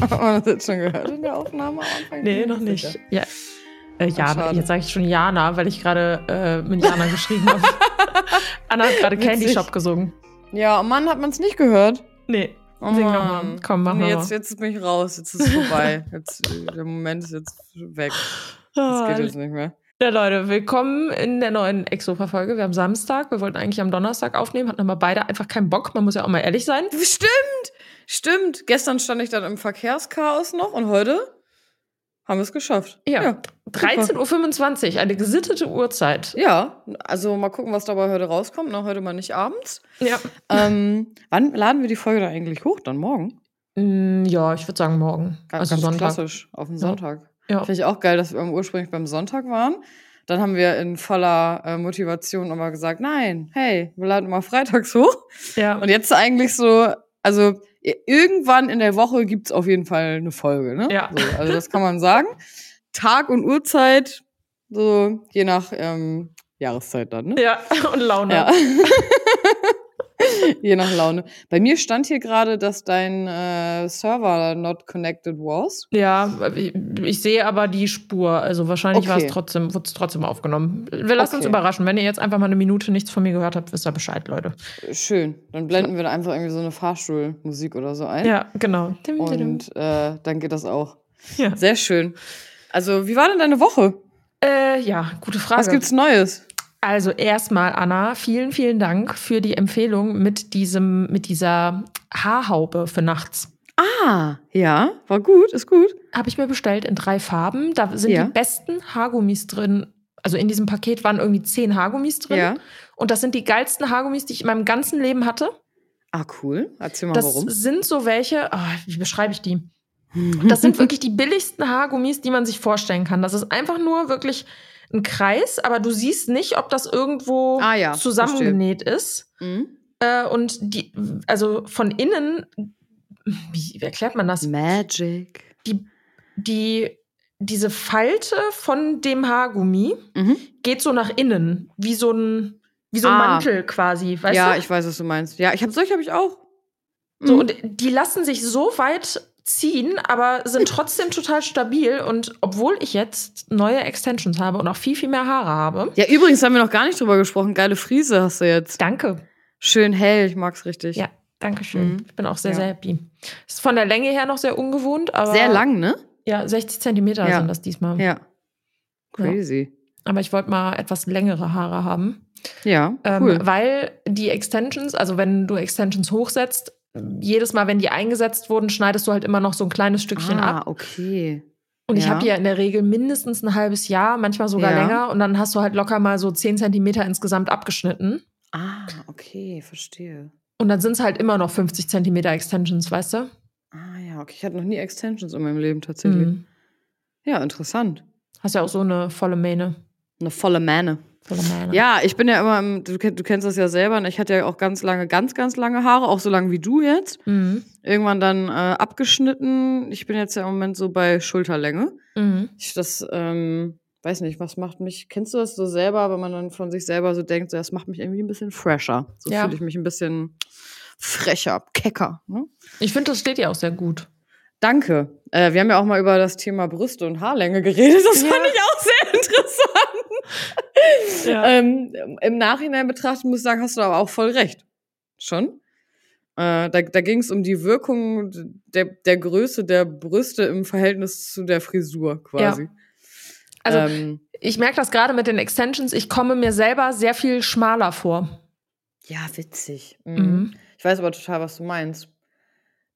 Haben wir das jetzt schon gehört in der Aufnahme am Anfang? Nee, noch nicht. Ja. Äh, Jana, jetzt sage ich schon Jana, weil ich gerade äh, mit Jana geschrieben habe. Anna hat gerade Candy Shop gesungen. Ja, oh Mann, hat man es nicht gehört? Nee. Oh Sing Mann. nochmal. Komm, mach nee, mal. jetzt, jetzt bin ich raus. Jetzt ist es vorbei. Jetzt, äh, der Moment ist jetzt weg. Das geht jetzt nicht mehr. Ja, Leute, willkommen in der neuen Exofa-Folge. Wir haben Samstag, wir wollten eigentlich am Donnerstag aufnehmen, hatten aber beide einfach keinen Bock. Man muss ja auch mal ehrlich sein. Stimmt! Stimmt. Gestern stand ich dann im Verkehrschaos noch und heute haben wir es geschafft. Ja. 13.25 Uhr, eine gesittete Uhrzeit. Ja, also mal gucken, was dabei heute rauskommt. Na, heute mal nicht abends. Ja. Ähm, wann laden wir die Folge da eigentlich hoch? Dann morgen? Mm, Ja, ich würde sagen morgen. Ganz, also ganz Sonntag. klassisch, auf den Ja. Sonntag. Ja. Finde ich auch geil, dass wir ursprünglich beim Sonntag waren. Dann haben wir in voller äh, Motivation aber gesagt, nein, hey, wir laden mal freitags hoch. ja. Und jetzt eigentlich so, also irgendwann in der Woche gibt's auf jeden Fall eine Folge, ne? Ja. So, also das kann man sagen. Tag und Uhrzeit, so je nach ähm, Jahreszeit dann, ne? ja, und Laune. Ja. Je nach Laune. Bei mir stand hier gerade, dass dein äh, Server not connected was. Ja, ich, ich sehe aber die Spur. Also wahrscheinlich war Okay. es trotzdem, wurde es trotzdem aufgenommen. Wir lassen uns Okay. überraschen. Wenn ihr jetzt einfach mal eine Minute nichts von mir gehört habt, wisst ihr Bescheid, Leute. Schön. Dann blenden wir da einfach irgendwie so eine Fahrstuhlmusik oder so ein. Ja, genau. Und äh, dann geht das auch. ja. Sehr schön. Also, wie war denn deine Woche? Äh, ja, gute Frage. Was gibt's Neues? Also erstmal, Anna, vielen, vielen Dank für die Empfehlung mit diesem, mit dieser Haarhaube für nachts. Ah, ja, war gut, ist gut. Habe ich mir bestellt in drei Farben. Da sind Ja. die besten Haargummis drin. Also in diesem Paket waren irgendwie zehn Haargummis drin. Ja. Und das sind die geilsten Haargummis, die ich in meinem ganzen Leben hatte. Ah, cool. Erzähl mal, Das warum. sind so welche, ah, wie beschreibe ich die? Das sind wirklich die billigsten Haargummis, die man sich vorstellen kann. Das ist einfach nur wirklich ein Kreis, aber du siehst nicht, ob das irgendwo Ah ja, zusammengenäht ist. Mhm. Äh, und die, also von innen, wie, wie erklärt man das? Magic. Die, die, diese Falte von dem Haargummi Mhm. geht so nach innen, wie so ein, wie so ein Ah. Mantel quasi, weißt ja, du? ich weiß, was du meinst. Ja, ich habe solche habe ich auch. So, Mhm. und die lassen sich so weit ziehen, aber sind trotzdem total stabil. Und obwohl ich jetzt neue Extensions habe und auch viel, viel mehr Haare habe. Ja, übrigens haben wir noch gar nicht drüber gesprochen. Geile Frise hast du jetzt. Danke. Schön hell, ich mag's richtig. Ja, danke schön. Mhm. Ich bin auch sehr, Ja. sehr happy. Ist von der Länge her noch sehr ungewohnt, aber. Sehr lang, ne? Ja, 60 Zentimeter Ja. sind das diesmal. Ja. Crazy. Aber ich wollte mal etwas längere Haare haben. Ja, Ähm, cool. Weil die Extensions, also wenn du Extensions hochsetzt, jedes Mal, wenn die eingesetzt wurden, schneidest du halt immer noch so ein kleines Stückchen ab. ah, okay. Und ich Ja. habe die ja in der Regel mindestens ein halbes Jahr, manchmal sogar Ja. länger. Und dann hast du halt locker mal so 10 Zentimeter insgesamt abgeschnitten. Ah, okay, verstehe. Und dann sind es halt immer noch 50 Zentimeter Extensions, weißt du? Ah ja, okay. Ich hatte noch nie Extensions in meinem Leben tatsächlich. Mhm. Ja, interessant. Hast ja auch so eine volle Mähne. Eine volle Mähne. Ja, ich bin ja immer, im, du, du kennst das ja selber, ne? ich hatte ja auch ganz lange, ganz, ganz lange Haare, auch so lange wie du jetzt. Mhm. Irgendwann dann äh, abgeschnitten. Ich bin jetzt ja im Moment so bei Schulterlänge. Mhm. Ich das, ähm, weiß nicht, was macht mich, kennst du das so selber, wenn man dann von sich selber so denkt, so, das macht mich irgendwie ein bisschen fresher. So Ja. fühle ich mich ein bisschen frecher, kecker. Ne? Ich finde, das steht dir auch sehr gut. Danke. Äh, wir haben ja auch mal über das Thema Brüste und Haarlänge geredet. Das Ja. fand ich auch sehr interessant. Ja. Ähm, Im Nachhinein betrachtet muss ich sagen, hast du aber auch voll recht. Schon. Äh, da da ging es um die Wirkung der, der Größe der Brüste im Verhältnis zu der Frisur quasi. Also, ähm, ich merke das gerade mit den Extensions. Ich komme mir selber sehr viel schmaler vor. ja, witzig. Mhm. Mhm. Ich weiß aber total, was du meinst.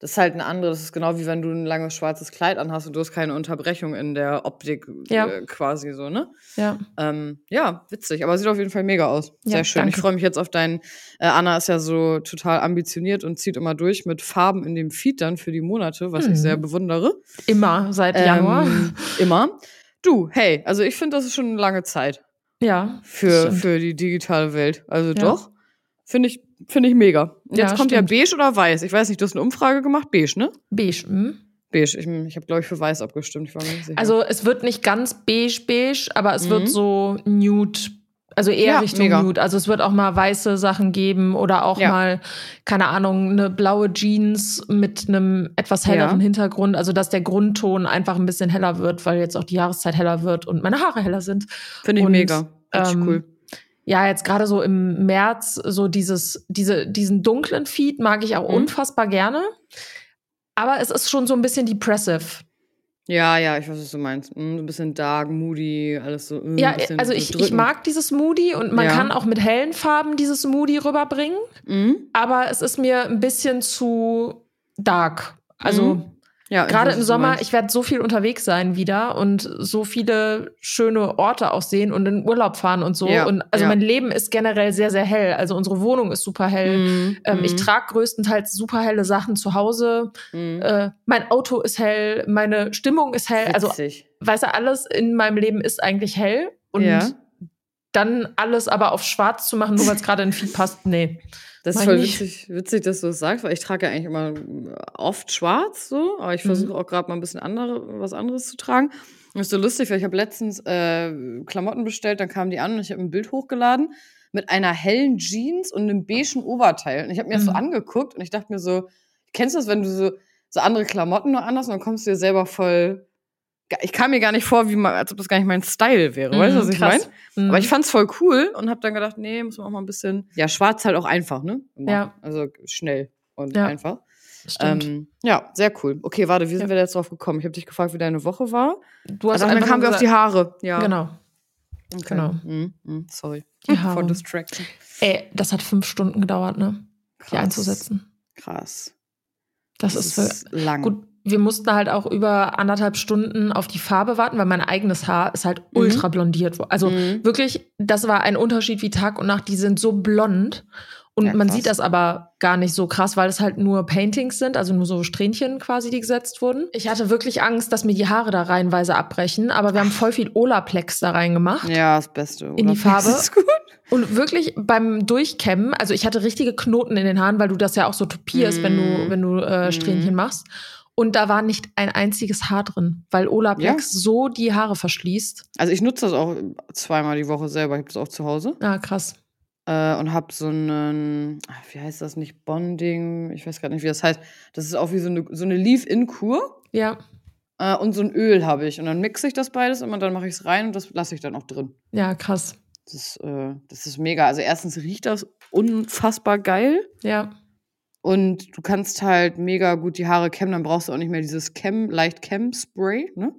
Das ist halt eine andere, das ist genau wie wenn du ein langes schwarzes Kleid anhast und du hast keine Unterbrechung in der Optik Ja. äh, quasi so, ne? Ja. Ähm, ja, witzig, aber sieht auf jeden Fall mega aus. Ja, Sehr schön. danke. Ich freue mich jetzt auf deinen. Äh, Anna ist ja so total ambitioniert und zieht immer durch mit Farben in dem Feed dann für die Monate, was Mhm. ich sehr bewundere. Immer seit Januar. Ähm, immer. Du, hey, also ich finde, das ist schon eine lange Zeit Ja. für, stimmt. für die digitale Welt. Also Ja. doch. Finde ich, finde ich mega. Und Ja, jetzt kommt ja stimmt. beige oder weiß. Ich weiß nicht, du hast eine Umfrage gemacht. Beige, ne? Beige. Mhm. Beige. Ich, ich habe, glaube ich, für weiß abgestimmt. Ich war mir nicht sicher. Also es wird nicht ganz beige beige, aber es Mhm. wird so nude Also eher Ja, Richtung mega. Nude. Also es wird auch mal weiße Sachen geben oder auch Ja. mal, keine Ahnung, eine blaue Jeans mit einem etwas helleren Ja. Hintergrund. Also dass der Grundton einfach ein bisschen heller wird, weil jetzt auch die Jahreszeit heller wird und meine Haare heller sind. Finde ich Und, mega. Richtig ähm, cool. Ja, jetzt gerade so im März, so dieses, diese, diesen dunklen Feed mag ich auch Mhm. unfassbar gerne. Aber es ist schon so ein bisschen depressive. Ja, ja, ich weiß, was du meinst. Mm, so ein bisschen dark, moody, alles so. mm, Ja, also so ich, ich mag dieses Moody und man Ja. kann auch mit hellen Farben dieses Moody rüberbringen. Mhm. aber es ist mir ein bisschen zu dark. Also Mhm. Ja, gerade im Sommer, ich werde so viel unterwegs sein wieder und so viele schöne Orte auch sehen und in Urlaub fahren und so. Ja, und also ja. mein Leben ist generell sehr, sehr hell. Also unsere Wohnung ist super hell. Mhm. Ähm, Ich mhm, trage größtenteils super helle Sachen zu Hause. mhm. Äh, mein Auto ist hell, meine Stimmung ist hell. Also, Witzig. weißt du, alles in meinem Leben ist eigentlich hell. Und Ja. Dann alles aber auf schwarz zu machen, nur weil es gerade in Feed passt, nee. Das ist voll witzig, witzig, dass du das sagst, weil ich trage ja eigentlich immer oft schwarz so, aber ich Mhm. versuche auch gerade mal ein bisschen andere, was anderes zu tragen. Das ist so lustig, weil ich habe letztens äh, Klamotten bestellt, dann kamen die an und ich habe ein Bild hochgeladen mit einer hellen Jeans und einem beigen Oberteil. Und ich habe mir das so Mhm. angeguckt und ich dachte mir so, kennst du das, wenn du so, so andere Klamotten nur anders und dann kommst du dir selber voll. Ich kam mir gar nicht vor, wie man, als ob das gar nicht mein Style wäre. weißt du, was ich meine? Mhm. Aber ich fand's voll cool und hab dann gedacht, nee, muss man auch mal ein bisschen. Ja, schwarz halt auch einfach, ne? Immer. Ja. Also schnell und Ja. einfach. Stimmt. Ähm, ja, sehr cool. Okay, warte, wie sind Ja. wir jetzt drauf gekommen? Ich habe dich gefragt, wie deine Woche war. du Also, dann kamen wir auf die Haare. Ja. Genau. Okay. genau. Mhm, mhm, sorry. Die Haare. For distraction. Ey, das hat fünf Stunden gedauert, ne? Die Krass. einzusetzen. Krass. Das, ist, für, lang. gut. Wir mussten halt auch über anderthalb Stunden auf die Farbe warten, weil mein eigenes Haar ist halt ultra blondiert. Also Mhm. wirklich, das war ein Unterschied wie Tag und Nacht. Die sind so blond. Und Ja, man sieht das aber gar nicht so krass, weil es halt nur Paintings sind, also nur so Strähnchen quasi, die gesetzt wurden. Ich hatte wirklich Angst, dass mir die Haare da reihenweise abbrechen, aber wir haben voll viel Olaplex da reingemacht. Ja, das Beste. In die? Farbe. Das ist gut. Und wirklich beim Durchkämmen, also ich hatte richtige Knoten in den Haaren, weil du das ja auch so topierst, wenn du, Mm. wenn du äh, Strähnchen Mm. machst. Und da war nicht ein einziges Haar drin, weil Olaplex so die Haare verschließt. Also ich nutze das auch zweimal die Woche selber. Ich habe das auch zu Hause. Ah, krass. äh, und habe so einen, ach, wie heißt das nicht, Bonding, ich weiß gerade nicht, wie das heißt. Das ist auch wie so eine, so eine Leave-In-Kur Ja, äh, und so ein Öl habe ich. Und dann mixe ich das beides und dann mache ich es rein und das lasse ich dann auch drin. ja, krass. Das äh, das ist mega. Also erstens riecht das unfassbar geil Ja, und du kannst halt mega gut die Haare kämmen, dann brauchst du auch nicht mehr dieses Chem, leicht Chem-Spray, ne?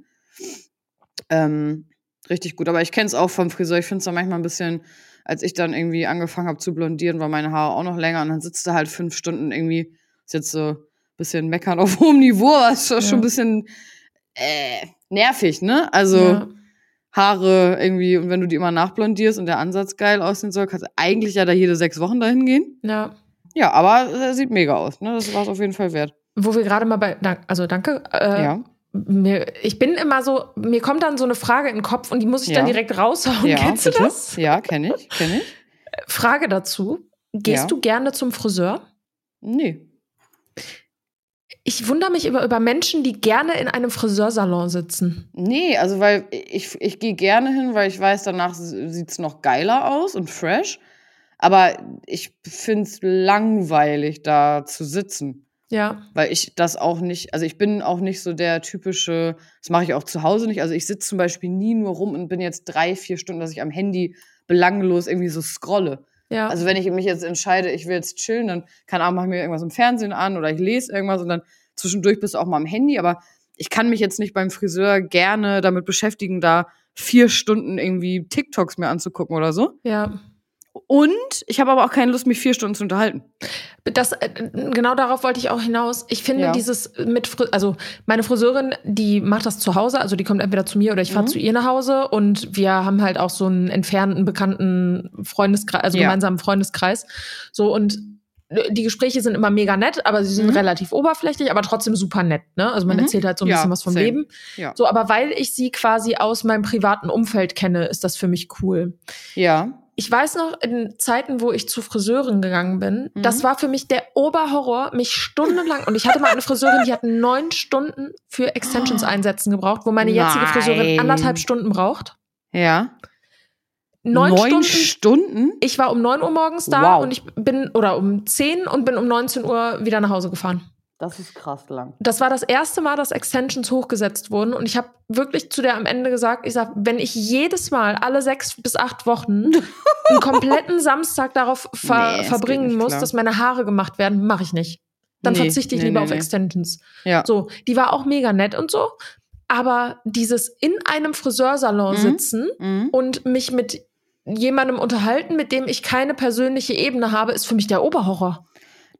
Ähm, richtig gut. Aber ich kenne es auch vom Friseur. Ich finde es dann manchmal ein bisschen, als ich dann irgendwie angefangen habe zu blondieren, war meine Haare auch noch länger und dann sitzt du halt fünf Stunden irgendwie, ist jetzt so ein bisschen meckern auf hohem Niveau, aber ist schon ein bisschen äh, nervig, ne? Also ja. Haare irgendwie, und wenn du die immer nachblondierst und der Ansatz geil aussehen soll, kannst du eigentlich ja da jede sechs Wochen dahin gehen. ja. Ja, aber er sieht mega aus, ne? Das war es auf jeden Fall wert. Wo wir gerade mal bei, also danke. Äh, ja. Mir, ich bin immer so, mir kommt dann so eine Frage in den Kopf und die muss ich Ja. dann direkt raushauen. ja, Kennst du bitte? das? Ja, kenne ich, kenne ich. Frage dazu. Gehst Ja. du gerne zum Friseur? Nee. Ich wundere mich über, über Menschen, die gerne in einem Friseursalon sitzen. Nee, also weil ich, ich gehe gerne hin, weil ich weiß, danach sieht es noch geiler aus und fresh. Aber ich finde es langweilig, da zu sitzen. Ja. Weil ich das auch nicht, also ich bin auch nicht so der typische, das mache ich auch zu Hause nicht. Also ich sitze zum Beispiel nie nur rum und bin jetzt drei, vier Stunden, dass ich am Handy belanglos irgendwie so scrolle. Ja. Also wenn ich mich jetzt entscheide, ich will jetzt chillen, dann Ahnung, mache ich mir irgendwas im Fernsehen an oder ich lese irgendwas und dann zwischendurch bist du auch mal am Handy. Aber ich kann mich jetzt nicht beim Friseur gerne damit beschäftigen, da vier Stunden irgendwie TikToks mir anzugucken oder so. ja. Und ich habe aber auch keine Lust, mich vier Stunden zu unterhalten. Das, äh, genau darauf wollte ich auch hinaus. Ich finde Ja. dieses mit, also meine Friseurin, die macht das zu Hause, also die kommt entweder zu mir oder ich fahre Mhm. zu ihr nach Hause und wir haben halt auch so einen entfernten, bekannten Freundeskreis, also Ja. gemeinsamen Freundeskreis. So und die Gespräche sind immer mega nett, aber sie sind Mhm. relativ oberflächlich, aber trotzdem super nett. Ne? Also man Mhm. erzählt halt so ein Ja, bisschen was vom same. Leben. Ja. So, aber weil ich sie quasi aus meinem privaten Umfeld kenne, ist das für mich cool. Ja. Ich weiß noch, in Zeiten, wo ich zu Friseurin gegangen bin, Mhm. das war für mich der Oberhorror, mich stundenlang, und ich hatte mal eine Friseurin, die hat neun Stunden für Extensions einsetzen gebraucht, wo meine jetzige Nein. Friseurin anderthalb Stunden braucht. Ja. neun, Neun Stunden. Stunden? Ich war um 9 Uhr morgens da Wow. und ich bin, oder um 10 und bin um 19 Uhr wieder nach Hause gefahren. Das ist krass lang. Das war das erste Mal, dass Extensions hochgesetzt wurden. Und ich habe wirklich zu der am Ende gesagt, ich sag, wenn ich jedes Mal alle sechs bis acht Wochen einen kompletten Samstag darauf ver Nee, verbringen muss, klar. dass meine Haare gemacht werden, mache ich nicht. Dann Nee, verzichte ich nee, lieber auf. Extensions. Ja. So, die war auch mega nett und so. Aber dieses in einem Friseursalon Mhm. sitzen Mhm. und mich mit jemandem unterhalten, mit dem ich keine persönliche Ebene habe, ist für mich der Oberhorror.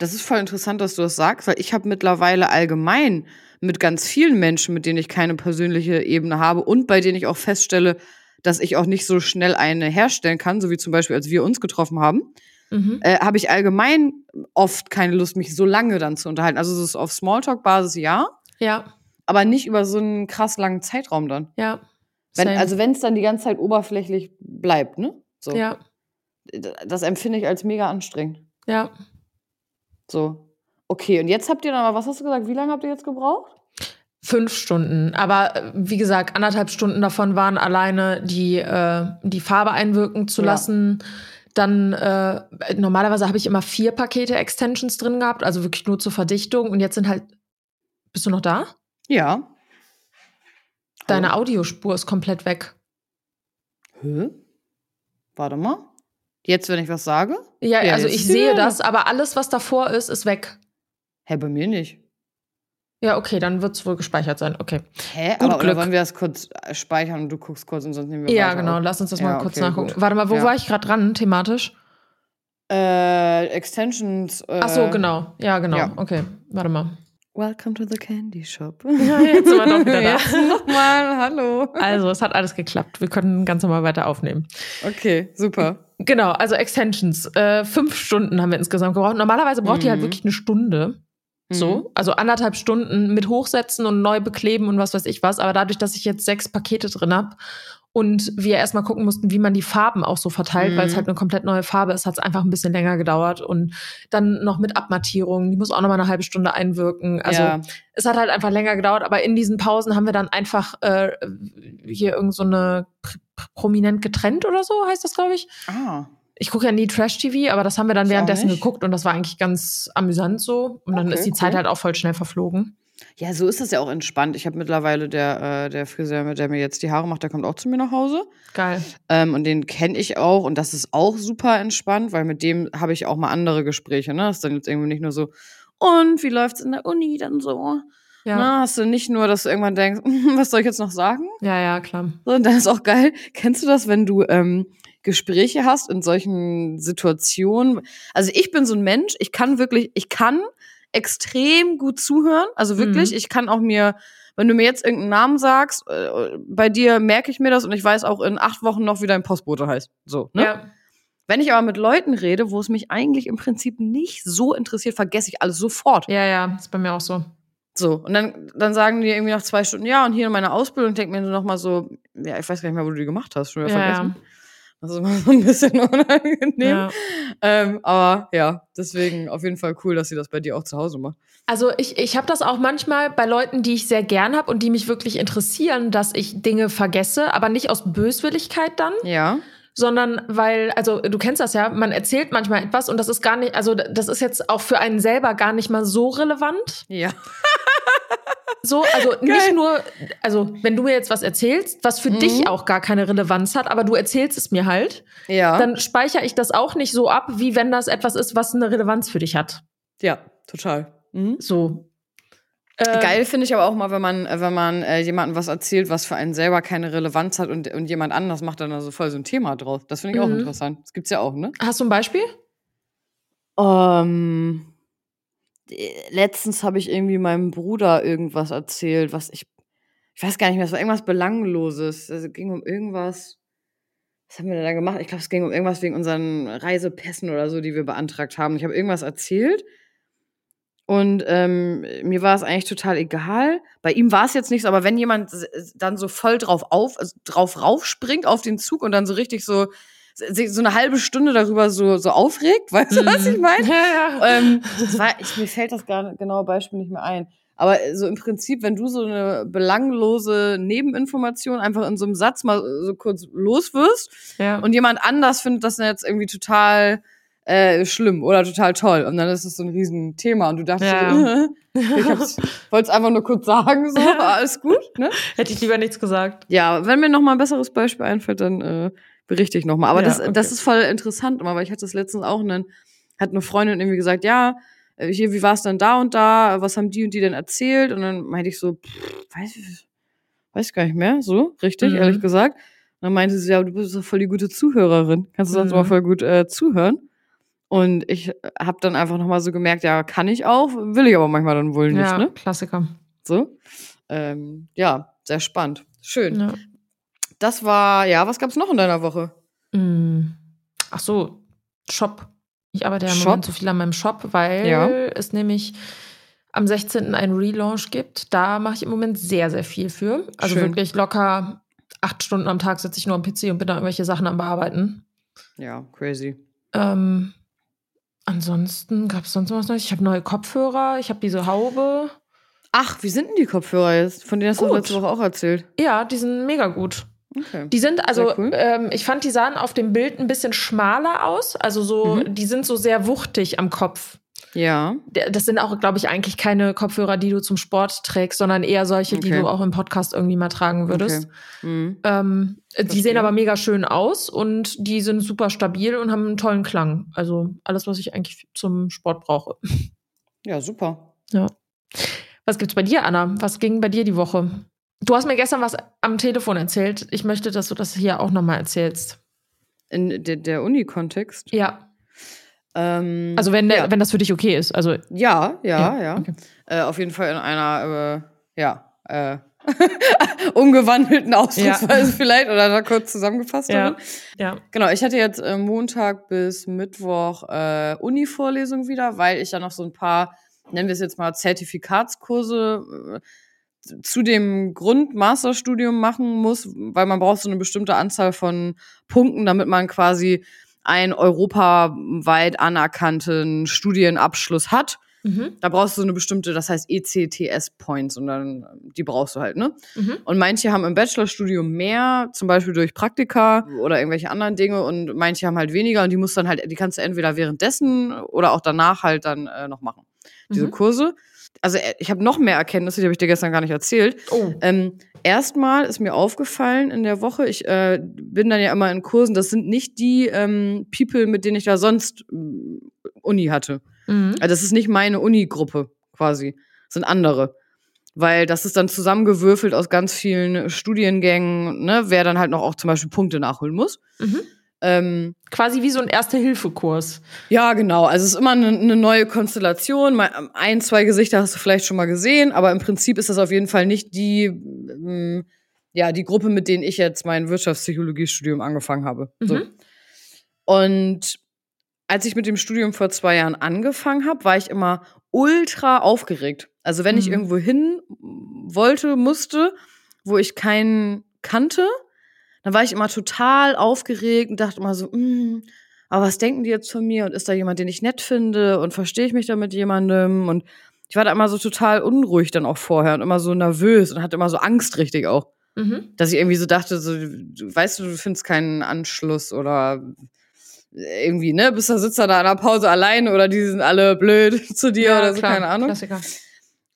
Das ist voll interessant, dass du das sagst, weil ich habe mittlerweile allgemein mit ganz vielen Menschen, mit denen ich keine persönliche Ebene habe und bei denen ich auch feststelle, dass ich auch nicht so schnell eine herstellen kann, so wie zum Beispiel, als wir uns getroffen haben, Mhm. äh, habe ich allgemein oft keine Lust, mich so lange dann zu unterhalten. Also es ist auf Smalltalk-Basis ja, Ja, aber nicht über so einen krass langen Zeitraum dann. ja. Wenn, also wenn es dann die ganze Zeit oberflächlich bleibt, ne? So. ja, Das empfinde ich als mega anstrengend. ja. So. Okay, und jetzt habt ihr dann aber, was hast du gesagt, wie lange habt ihr jetzt gebraucht? Fünf Stunden. Aber äh, wie gesagt, anderthalb Stunden davon waren alleine die, äh, die Farbe einwirken zu Ja. lassen. Dann äh, normalerweise habe ich immer vier Pakete Extensions drin gehabt, also wirklich nur zur Verdichtung. Und jetzt sind halt. Bist du noch da? Ja. Deine Audiospur ist komplett weg. Hä? Warte mal. Jetzt, wenn ich was sage? Ja, Ja, also jetzt ich sehe das, aber alles, was davor ist, ist weg. Hä, bei mir nicht. Ja, okay, dann wird es wohl gespeichert sein. Okay. Hä? Gut Aber Glück. oder wollen wir das kurz äh, speichern und du guckst kurz und sonst nehmen wir Ja, weiter genau. Lass uns das mal Ja, kurz okay, nachgucken. gut. Warte mal, wo war ich gerade dran, thematisch? Äh, Extensions. Äh, Ach so, genau. Ja, genau. Okay, warte mal. Welcome to the Candy Shop. Ja, jetzt sind wir doch wieder da. Jetzt nochmal, hallo. Also, es hat alles geklappt. Wir können ganz normal weiter aufnehmen. Okay, super. Genau, also Extensions. Äh, fünf Stunden haben wir insgesamt gebraucht. Normalerweise braucht die halt Mhm. wirklich eine Stunde. So, also anderthalb Stunden mit hochsetzen und neu bekleben und was weiß ich was. Aber dadurch, dass ich jetzt sechs Pakete drin habe und wir erstmal gucken mussten, wie man die Farben auch so verteilt, Mhm. weil es halt eine komplett neue Farbe ist, hat es einfach ein bisschen länger gedauert. Und dann noch mit Abmattierung, die muss auch noch mal eine halbe Stunde einwirken. Also ja. es hat halt einfach länger gedauert, aber in diesen Pausen haben wir dann einfach äh, hier irgend so eine pr- pr- prominent getrennt oder so, heißt das, glaube ich. Ah. Ich gucke ja nie Trash-TV, aber das haben wir dann Ich währenddessen geguckt und das war eigentlich ganz amüsant so. Und dann Okay, ist die Zeit cool. halt auch voll schnell verflogen. Ja, so ist das ja auch entspannt. Ich habe mittlerweile der, äh, der Friseur, der mir jetzt die Haare macht, der kommt auch zu mir nach Hause. Geil. Ähm, und den kenne ich auch und das ist auch super entspannt, weil mit dem habe ich auch mal andere Gespräche. Ne? Das ist dann jetzt irgendwie nicht nur so, und wie läuft's in der Uni dann so? Ja. Na, hast du nicht nur, dass du irgendwann denkst, was soll ich jetzt noch sagen? Ja, ja, klar. So, und dann ist auch geil. Kennst du das, wenn du ähm, Gespräche hast in solchen Situationen? Also ich bin so ein Mensch, ich kann wirklich, ich kann extrem gut zuhören. Also wirklich, Mhm. ich kann auch mir, wenn du mir jetzt irgendeinen Namen sagst, äh, bei dir merke ich mir das und ich weiß auch in acht Wochen noch, wie dein Postbote heißt. So, ne? Ja. Wenn ich aber mit Leuten rede, wo es mich eigentlich im Prinzip nicht so interessiert, vergesse ich alles sofort. ja, ja, ist bei mir auch so. So, und dann, dann sagen die irgendwie nach zwei Stunden, ja, und hier in meiner Ausbildung, ich denke mir noch mal so, ja, ich weiß gar nicht mehr, wo du die gemacht hast, schon wieder Ja, vergessen. Das ist immer so ein bisschen unangenehm. Ja. Ähm, aber ja, deswegen auf jeden Fall cool, dass sie das bei dir auch zu Hause macht. Also ich, ich habe das auch manchmal bei Leuten, die ich sehr gern habe und die mich wirklich interessieren, dass ich Dinge vergesse, aber nicht aus Böswilligkeit dann, Ja. Sondern weil, also du kennst das ja, man erzählt manchmal etwas und das ist gar nicht, also das ist jetzt auch für einen selber gar nicht mal so relevant. Ja. So, also nicht nur, also wenn du mir jetzt was erzählst, was für Mhm. dich auch gar keine Relevanz hat, aber du erzählst es mir halt, Ja. dann speichere ich das auch nicht so ab, wie wenn das etwas ist, was eine Relevanz für dich hat. ja, total. Mhm. So. Äh, Geil finde ich aber auch mal, wenn man, äh, wenn man äh, jemandem was erzählt, was für einen selber keine Relevanz hat und, und jemand anders macht dann also voll so ein Thema draus. Das finde ich auch Mhm. interessant. Das gibt's ja auch, ne? Hast du ein Beispiel? Ähm, äh, letztens habe ich irgendwie meinem Bruder irgendwas erzählt, was ich, ich weiß gar nicht mehr, es war irgendwas Belangloses. Es ging um irgendwas. Was haben wir denn da gemacht? Ich glaube, es ging um irgendwas wegen unseren Reisepässen oder so, die wir beantragt haben. Ich habe irgendwas erzählt und ähm, mir war es eigentlich total egal. Bei ihm war es jetzt nicht so, aber wenn jemand dann so voll drauf auf, also drauf raufspringt auf den Zug und dann so richtig so so eine halbe Stunde darüber so, so aufregt, weißt du, was ich meine? Ja, ja. ähm, das war, ich, mir fällt das gar genaue Beispiel nicht mehr ein. Aber so im Prinzip, wenn du so eine belanglose Nebeninformation einfach in so einem Satz mal so kurz loswirst Ja. und jemand anders findet das jetzt irgendwie total äh, schlimm oder total toll und dann ist es so ein Riesenthema und du dachtest, Ja. so, ich wollte es einfach nur kurz sagen, so, alles gut, ne? Hätte ich lieber nichts gesagt. Ja, wenn mir noch mal ein besseres Beispiel einfällt, dann äh, berichte ich noch mal. Aber Ja, das, okay. das ist voll interessant immer, weil ich hatte das letztens auch und dann hat eine Freundin irgendwie gesagt, ja, äh, hier, wie war es denn da und da? Was haben die und die denn erzählt? Und dann meinte ich so, pff, weiß, weiß gar nicht mehr, so richtig, Mhm. ehrlich gesagt. Und dann meinte sie, ja, du bist doch voll die gute Zuhörerin. Kannst du sonst Mhm. mal voll gut äh, zuhören? Und ich habe dann einfach noch mal so gemerkt, ja, kann ich auch, will ich aber manchmal dann wohl nicht, ja, ne? Klassiker. So. Ähm, ja, sehr spannend. Schön. Ja. Das war, ja, was gab's noch in deiner Woche? Mm. Ach so, Shop. Ich arbeite ja im Shop? Moment so viel an meinem Shop, weil Ja. es nämlich am 16. einen Relaunch gibt. Da mache ich im Moment sehr, sehr viel für. Also Schön. wirklich locker acht Stunden am Tag sitze ich nur am PC und bin da irgendwelche Sachen am Bearbeiten. Ja, crazy. Ähm, ansonsten gab es sonst noch was Neues. Ich habe neue Kopfhörer, ich habe diese Haube. Ach, wie sind denn die Kopfhörer jetzt? Von denen hast du Gut. letzte Woche auch erzählt. Ja, die sind mega gut. Okay. Die sind also, cool. ähm, ich fand, die sahen auf dem Bild ein bisschen schmaler aus. Also so, Mhm. die sind so sehr wuchtig am Kopf. Ja. Der- Das sind auch, glaube ich, eigentlich keine Kopfhörer, die du zum Sport trägst, sondern eher solche, die Okay. du auch im Podcast irgendwie mal tragen würdest. Okay. Mhm. Ähm, die sehen aber mega schön aus und die sind super stabil und haben einen tollen Klang. Also alles, was ich eigentlich zum Sport brauche. Ja, super. Ja. Was gibt's bei dir, Anna? Was ging bei dir die Woche? Du hast mir gestern was am Telefon erzählt. Ich möchte, dass du das hier auch nochmal erzählst. In de der Uni-Kontext. Ja. Ähm, Also wenn, der, ja. wenn das für dich okay ist. Also ja, ja, ja. Okay. Äh, auf jeden Fall in einer, äh, ja, äh, umgewandelten Ausdrucksweise vielleicht oder da kurz zusammengefasst. Ja. Ja. Genau, ich hatte jetzt äh, Montag bis Mittwoch äh, Uni-Vorlesung wieder, weil ich ja noch so ein paar, nennen wir es jetzt mal Zertifikatskurse äh, zu dem Grund-Masterstudium machen muss, weil man braucht so eine bestimmte Anzahl von Punkten, damit man quasi einen europaweit anerkannten Studienabschluss hat. Mhm. Da brauchst du so eine bestimmte, das heißt ECTS-Points und dann, die brauchst du halt, ne? Mhm. Und manche haben im Bachelorstudium mehr, zum Beispiel durch Praktika oder irgendwelche anderen Dinge und manche haben halt weniger und die musst dann halt, die kannst du entweder währenddessen oder auch danach halt dann äh, noch machen. Diese Mhm. Kurse. Also äh, ich habe noch mehr Erkenntnisse, die habe ich dir gestern gar nicht erzählt. Oh. Ähm, erstmal ist mir aufgefallen in der Woche, ich äh, bin dann ja immer in Kursen, das sind nicht die ähm, People, mit denen ich da sonst ähm, Uni hatte. Mhm. Also das ist nicht meine Uni-Gruppe quasi, das sind andere. Weil das ist dann zusammengewürfelt aus ganz vielen Studiengängen, ne, wer dann halt noch auch zum Beispiel Punkte nachholen muss. Mhm. Ähm, Quasi wie so ein Erste-Hilfe-Kurs. ja, genau. Also es ist immer eine, eine neue Konstellation. Mal- Ein, zwei Gesichter hast du vielleicht schon mal gesehen, aber im Prinzip ist das auf jeden Fall nicht die, ähm, ja, die Gruppe, mit denen ich jetzt mein Wirtschaftspsychologiestudium angefangen habe. So. Mhm. Und als ich mit dem Studium vor zwei Jahren angefangen habe, war ich immer ultra aufgeregt. Also wenn ich Mhm. irgendwo hin wollte, musste, wo ich keinen kannte, dann war ich immer total aufgeregt und dachte immer so, "Mm, aber was denken die jetzt von mir? Und ist da jemand, den ich nett finde? Und verstehe ich mich da mit jemandem? Und ich war da immer so total unruhig dann auch vorher und immer so nervös und hatte immer so Angst richtig auch. Mhm. Dass ich irgendwie so dachte, so, du, weißt du, du findest keinen Anschluss oder irgendwie, ne, bist da sitzt da in der Pause alleine oder die sind alle blöd zu dir oder so, klar. keine Ahnung. Klassiker.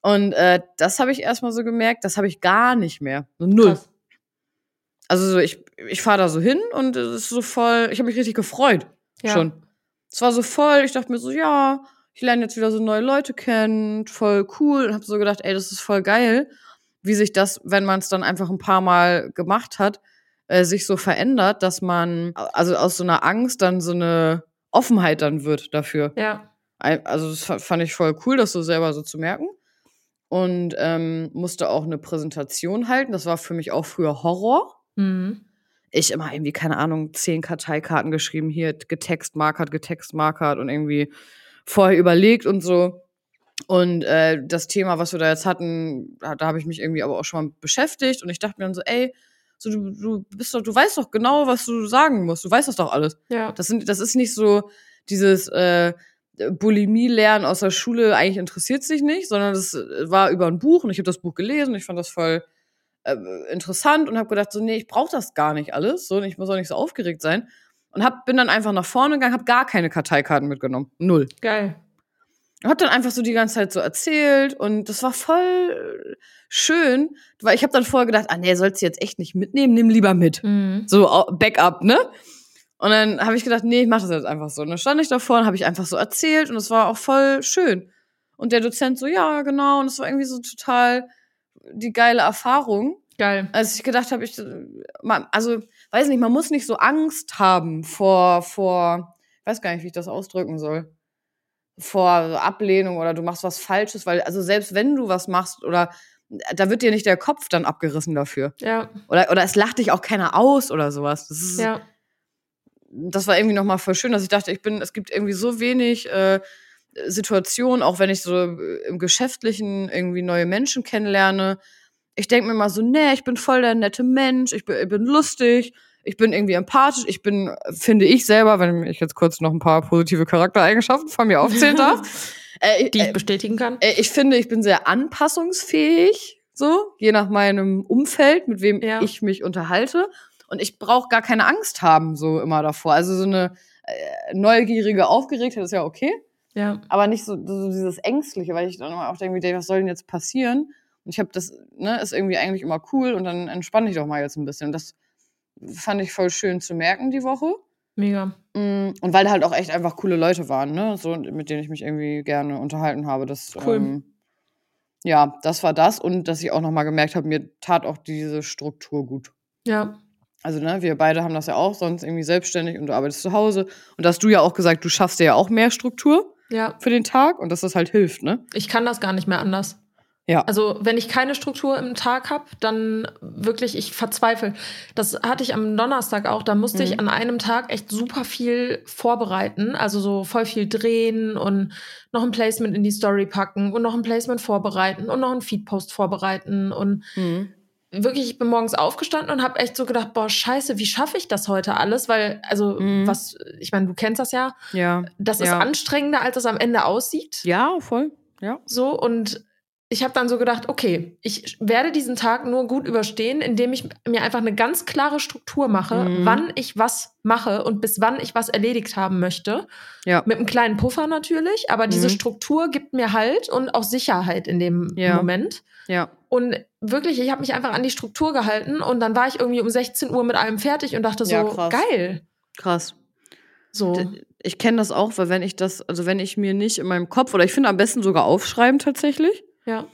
Und äh, das habe ich erstmal so gemerkt, das habe ich gar nicht mehr. So null. Krass. Also so, ich, ich fahre da so hin und es ist so voll, ich habe mich richtig gefreut. Ja. Schon. Es war so voll, ich dachte mir so, ja, ich lerne jetzt wieder so neue Leute kennen, voll cool. Und habe so gedacht, ey, das ist voll geil, wie sich das, wenn man es dann einfach ein paar Mal gemacht hat, äh, sich so verändert, dass man, also aus so einer Angst dann so eine Offenheit dann wird dafür. Ja. Also das fa- fand ich voll cool, das so selber so zu merken. Und ähm, musste auch eine Präsentation halten. Das war für mich auch früher Horror. Mhm. Ich immer irgendwie, keine Ahnung, zehn Karteikarten geschrieben, hier getextmarkert, getextmarkert und irgendwie vorher überlegt und so. Und äh, das Thema, was wir da jetzt hatten, da, da habe ich mich irgendwie aber auch schon mal beschäftigt und ich dachte mir dann so, ey, so du, du bist doch, du weißt doch genau, was du sagen musst. Du weißt das doch alles. Ja. Das, sind, das ist nicht so dieses, äh, Bulimie lernen aus der Schule eigentlich interessiert sich nicht, sondern das äh, war über ein Buch und ich habe das Buch gelesen. Ich fand das voll äh, interessant und habe gedacht so nee, ich brauche das gar nicht alles, so ich muss auch nicht so aufgeregt sein und hab bin dann einfach nach vorne gegangen, habe gar keine Karteikarten mitgenommen, null. Geil. Und hab dann einfach so die ganze Zeit so erzählt und das war voll schön, weil ich habe dann vorher gedacht, ah nee, sollst du jetzt echt nicht mitnehmen, nimm lieber mit. Mhm. So Backup, ne? Und dann habe ich gedacht, nee, ich mache das jetzt einfach so. Und dann stand ich davor und habe ich einfach so erzählt und es war auch voll schön. Und der Dozent so, ja, genau. Und es war irgendwie so total die geile Erfahrung. Geil. Als ich gedacht habe, ich, also, weiß nicht, man muss nicht so Angst haben vor, vor, ich weiß gar nicht, wie ich das ausdrücken soll, vor Ablehnung oder du machst was Falsches, weil, also selbst wenn du was machst oder da wird dir nicht der Kopf dann abgerissen dafür. Ja, Oder, oder es lacht dich auch keiner aus oder sowas. Das ist, ja. das war irgendwie nochmal voll schön, dass ich dachte, ich bin, es gibt irgendwie so wenig äh, Situationen, auch wenn ich so äh, im Geschäftlichen irgendwie neue Menschen kennenlerne. Ich denke mir mal so, nee, ich bin voll der nette Mensch, ich bin, ich bin lustig, ich bin irgendwie empathisch, ich bin, finde ich selber, wenn ich jetzt kurz noch ein paar positive Charaktereigenschaften von mir aufzählen darf. äh, Die ich äh, bestätigen kann. äh, ich finde, ich bin sehr anpassungsfähig, so, je nach meinem Umfeld, mit wem Ja. ich mich unterhalte. Und ich brauche gar keine Angst haben, so immer davor. Also so eine äh, neugierige Aufgeregtheit ist ja okay, Ja. aber nicht so, so dieses Ängstliche, weil ich dann auch denke, was soll denn jetzt passieren? Und ich habe das, ne, ist irgendwie eigentlich immer cool und dann entspanne ich doch mal jetzt ein bisschen. Und das fand ich voll schön zu merken die Woche. Mega. Mm, Und weil da halt auch echt einfach coole Leute waren, ne? So, mit denen ich mich irgendwie gerne unterhalten habe. Das, Cool. ähm, ja, das war das. Und dass ich auch nochmal gemerkt habe, mir tat auch diese Struktur gut. Ja. Also, ne, wir beide haben das ja auch sonst irgendwie selbstständig und du arbeitest zu Hause. Und da hast du ja auch gesagt, du schaffst dir ja auch mehr Struktur Ja. für den Tag und dass das halt hilft, ne? Ich kann das gar nicht mehr anders. Ja. Also, wenn ich keine Struktur im Tag habe, dann wirklich, ich verzweifle. Das hatte ich am Donnerstag auch. Da musste ich Mhm. an einem Tag echt super viel vorbereiten. Also so voll viel drehen und noch ein Placement in die Story packen und noch ein Placement vorbereiten und noch einen Feedpost vorbereiten. Und Mhm. Wirklich, ich bin morgens aufgestanden und habe echt so gedacht, boah, scheiße, wie schaffe ich das heute alles? Weil, also, Mhm. was, ich meine, du kennst das ja, Ja. das ist Ja. anstrengender, als es am Ende aussieht. Ja, voll. Ja. So, und ich habe dann so gedacht, okay, ich werde diesen Tag nur gut überstehen, indem ich mir einfach eine ganz klare Struktur mache, Mhm. wann ich was mache und bis wann ich was erledigt haben möchte. Ja. Mit einem kleinen Puffer natürlich, aber diese Mhm. Struktur gibt mir Halt und auch Sicherheit in dem Ja. Moment. Ja. Und wirklich, ich habe mich einfach an die Struktur gehalten und dann war ich irgendwie um 16 Uhr mit allem fertig und dachte so, Ja, krass. geil. Krass. So. Ich kenne das auch, weil wenn ich das, also wenn ich mir nicht in meinem Kopf oder ich finde am besten sogar aufschreiben tatsächlich. Ja.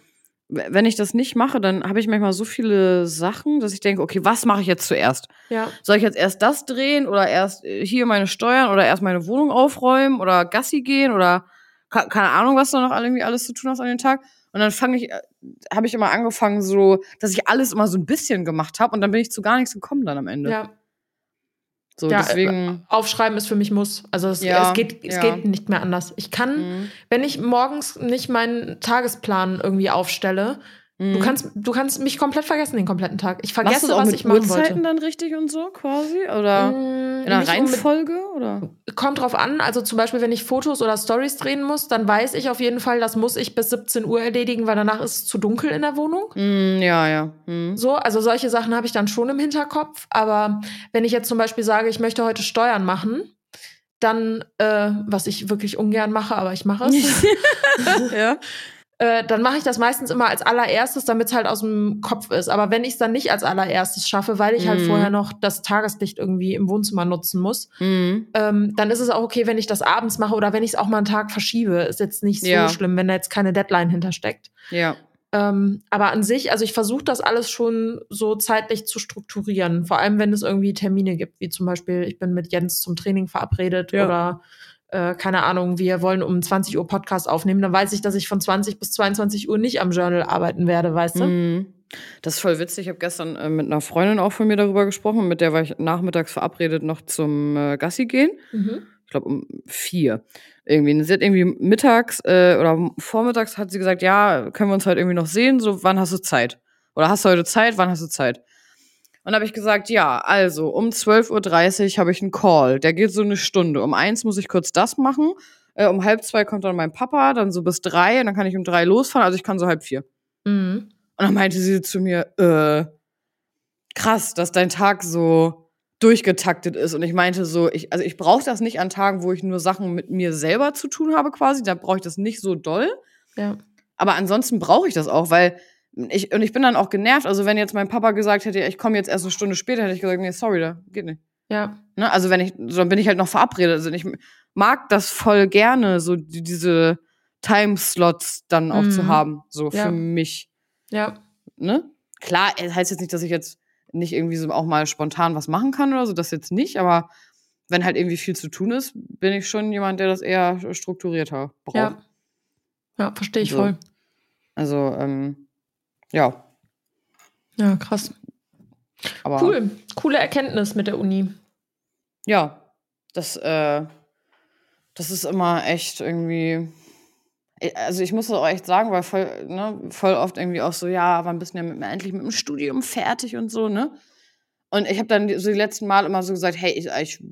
wenn ich das nicht mache, dann habe ich manchmal so viele Sachen, dass ich denke, okay, was mache ich jetzt zuerst? Ja. Soll ich jetzt erst das drehen oder erst äh, hier meine Steuern oder erst meine Wohnung aufräumen oder Gassi gehen oder ke- keine Ahnung, was da noch irgendwie alles zu tun hast an den Tag? Und dann fange ich, habe ich immer angefangen, so, dass ich alles immer so ein bisschen gemacht habe und dann bin ich zu gar nichts gekommen dann am Ende. Ja. So, Ja, deswegen. Aufschreiben ist für mich Muss. Also es, Ja, es, geht, es ja. geht nicht mehr anders. Ich kann, Mhm. wenn ich morgens nicht meinen Tagesplan irgendwie aufstelle, du, Mhm. kannst, du kannst mich komplett vergessen den kompletten Tag. Ich vergesse, auch was mit ich machen Uhrzeiten wollte. dann richtig und so quasi? Oder Mm, in einer Reihenfolge? Oder? Kommt drauf an. Also zum Beispiel, wenn ich Fotos oder Stories drehen muss, dann weiß ich auf jeden Fall, das muss ich bis 17 Uhr erledigen, weil danach ist es zu dunkel in der Wohnung. Mm, ja, ja. Mhm. So, also solche Sachen habe ich dann schon im Hinterkopf. Aber wenn ich jetzt zum Beispiel sage, ich möchte heute Steuern machen, dann, äh, was ich wirklich ungern mache, aber ich mache es, ja. Äh, dann mache ich das meistens immer als allererstes, damit es halt aus dem Kopf ist. Aber wenn ich es dann nicht als allererstes schaffe, weil ich halt Mhm. vorher noch das Tageslicht irgendwie im Wohnzimmer nutzen muss, Mhm. ähm, dann ist es auch okay, wenn ich das abends mache oder wenn ich es auch mal einen Tag verschiebe. Ist jetzt nicht so Ja. schlimm, wenn da jetzt keine Deadline hintersteckt. Ja. Ähm, aber an sich, also ich versuche das alles schon so zeitlich zu strukturieren. Vor allem, wenn es irgendwie Termine gibt, wie zum Beispiel, ich bin mit Jens zum Training verabredet Ja. oder äh, keine Ahnung, wir wollen um 20 Uhr Podcast aufnehmen, dann weiß ich, dass ich von 20 bis 22 Uhr nicht am Journal arbeiten werde, weißt du? Mhm. Das ist voll witzig. Ich habe gestern äh, mit einer Freundin auch von mir darüber gesprochen. Mit der war ich nachmittags verabredet noch zum äh, Gassi gehen. Mhm. Ich glaube um vier. Irgendwie. Sie hat irgendwie mittags äh, oder vormittags hat sie gesagt, ja, können wir uns heute irgendwie noch sehen? So, wann hast du Zeit? Oder hast du heute Zeit? Wann hast du Zeit? Und dann habe ich gesagt, ja, also um 12.30 Uhr habe ich einen Call. Der geht so eine Stunde. Um eins muss ich kurz das machen. Äh, um halb zwei kommt dann mein Papa, dann so bis drei, und dann kann ich um drei losfahren, also ich kann so halb vier. Mhm. Und dann meinte sie zu mir, äh, krass, dass dein Tag so durchgetaktet ist. Und ich meinte so, ich, also ich brauche das nicht an Tagen, wo ich nur Sachen mit mir selber zu tun habe, quasi. Da brauche ich das nicht so doll. Ja. Aber ansonsten brauche ich das auch, weil ich, und ich bin dann auch genervt. Also, wenn jetzt mein Papa gesagt hätte, ich komme jetzt erst eine Stunde später, hätte ich gesagt, nee, sorry, da geht nicht. Ja. Ne? Also, wenn ich, dann bin ich halt noch verabredet. Also, ich mag das voll gerne, so die, diese Timeslots dann auch Mhm. zu haben, so Ja. für mich. Ja. Ne? Klar, es heißt jetzt nicht, dass ich jetzt nicht irgendwie so auch mal spontan was machen kann oder so, das jetzt nicht, aber wenn halt irgendwie viel zu tun ist, bin ich schon jemand, der das eher strukturierter braucht. Ja. Ja, verstehe ich So. voll. Also, ähm, ja, Ja, krass. aber. Cool. Coole Erkenntnis mit der Uni. Ja, das, äh, das ist immer echt irgendwie. Also ich muss das auch echt sagen, weil voll, ne, voll oft irgendwie auch so, ja, wann bist du denn mit, endlich mit dem Studium fertig und so, ne? Und ich habe dann so die letzten Mal immer so gesagt, hey, ich, ich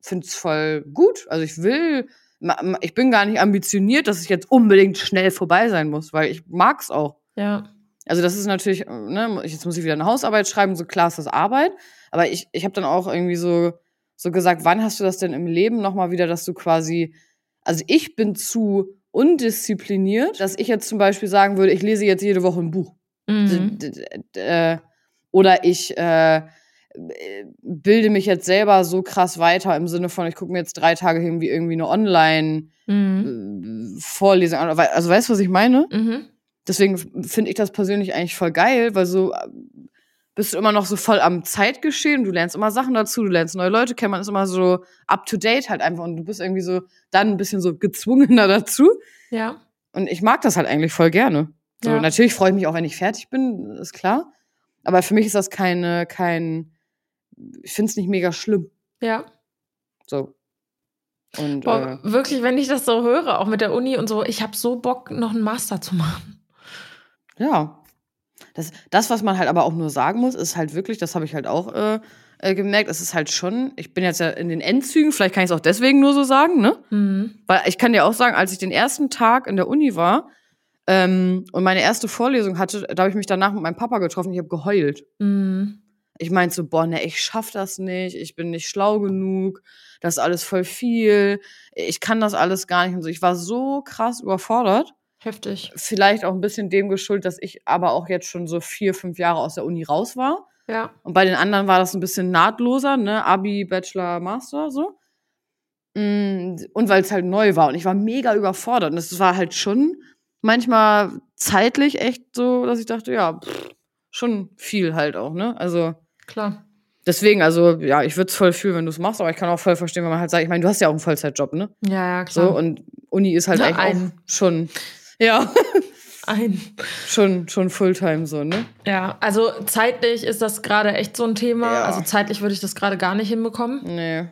finde es voll gut. Also ich will, ich bin gar nicht ambitioniert, dass es jetzt unbedingt schnell vorbei sein muss, weil ich mag's auch. Ja. Also das ist natürlich, ne, jetzt muss ich wieder eine Hausarbeit schreiben, so klar ist das Arbeit. Aber ich, ich habe dann auch irgendwie so, so gesagt, wann hast du das denn im Leben nochmal wieder, dass du quasi, also ich bin zu undiszipliniert, dass ich jetzt zum Beispiel sagen würde, ich lese jetzt jede Woche ein Buch. Mhm. Äh, Oder ich äh, bilde mich jetzt selber so krass weiter im Sinne von, ich gucke mir jetzt drei Tage irgendwie irgendwie eine Mhm. Online-Vorlesung an. Also weißt du, was ich meine? Mhm. Deswegen finde ich das persönlich eigentlich voll geil, weil so äh, bist du immer noch so voll am Zeitgeschehen, du lernst immer Sachen dazu, du lernst neue Leute kennen, man ist immer so up to date halt einfach und du bist irgendwie so dann ein bisschen so gezwungener dazu. Ja. Und ich mag das halt eigentlich voll gerne. So, Ja. natürlich freue ich mich auch, wenn ich fertig bin, ist klar. Aber für mich ist das keine, kein, ich finde es nicht mega schlimm. Ja. So. Und Boah, wirklich, wenn ich das so höre, auch mit der Uni und so, ich habe so Bock, noch einen Master zu machen. Ja. Das, das, was man halt aber auch nur sagen muss, ist halt wirklich, das habe ich halt auch äh, äh, gemerkt, es ist halt schon, ich bin jetzt ja in den Endzügen, vielleicht kann ich es auch deswegen nur so sagen, ne? Mhm. Weil ich kann dir auch sagen, als ich den ersten Tag in der Uni war ähm, und meine erste Vorlesung hatte, da habe ich mich danach mit meinem Papa getroffen, ich habe geheult. Mhm. Ich meinte so, boah, ne, ich schaff das nicht, ich bin nicht schlau genug, das ist alles voll viel, ich kann das alles gar nicht und so. Ich war so krass überfordert. Heftig. Vielleicht auch ein bisschen dem geschuldet, dass ich aber auch jetzt schon so vier, fünf Jahre aus der Uni raus war. Ja. Und bei den anderen war das ein bisschen nahtloser, ne? Abi, Bachelor, Master, so. Mm, Und weil es halt neu war und ich war mega überfordert. Und es war halt schon manchmal zeitlich echt so, dass ich dachte, ja, pff, schon viel halt auch, ne? Also Klar. deswegen, also ja, ich würde es voll fühlen, wenn du es machst, aber ich kann auch voll verstehen, wenn man halt sagt, ich meine, du hast ja auch einen Vollzeitjob, ne? Ja, ja, klar. So, und Uni ist halt eigentlich einen. auch schon, ja, Ein. schon, schon Fulltime so, ne? Ja, also zeitlich ist das gerade echt so ein Thema. Ja. Also zeitlich würde ich das gerade gar nicht hinbekommen. Nee,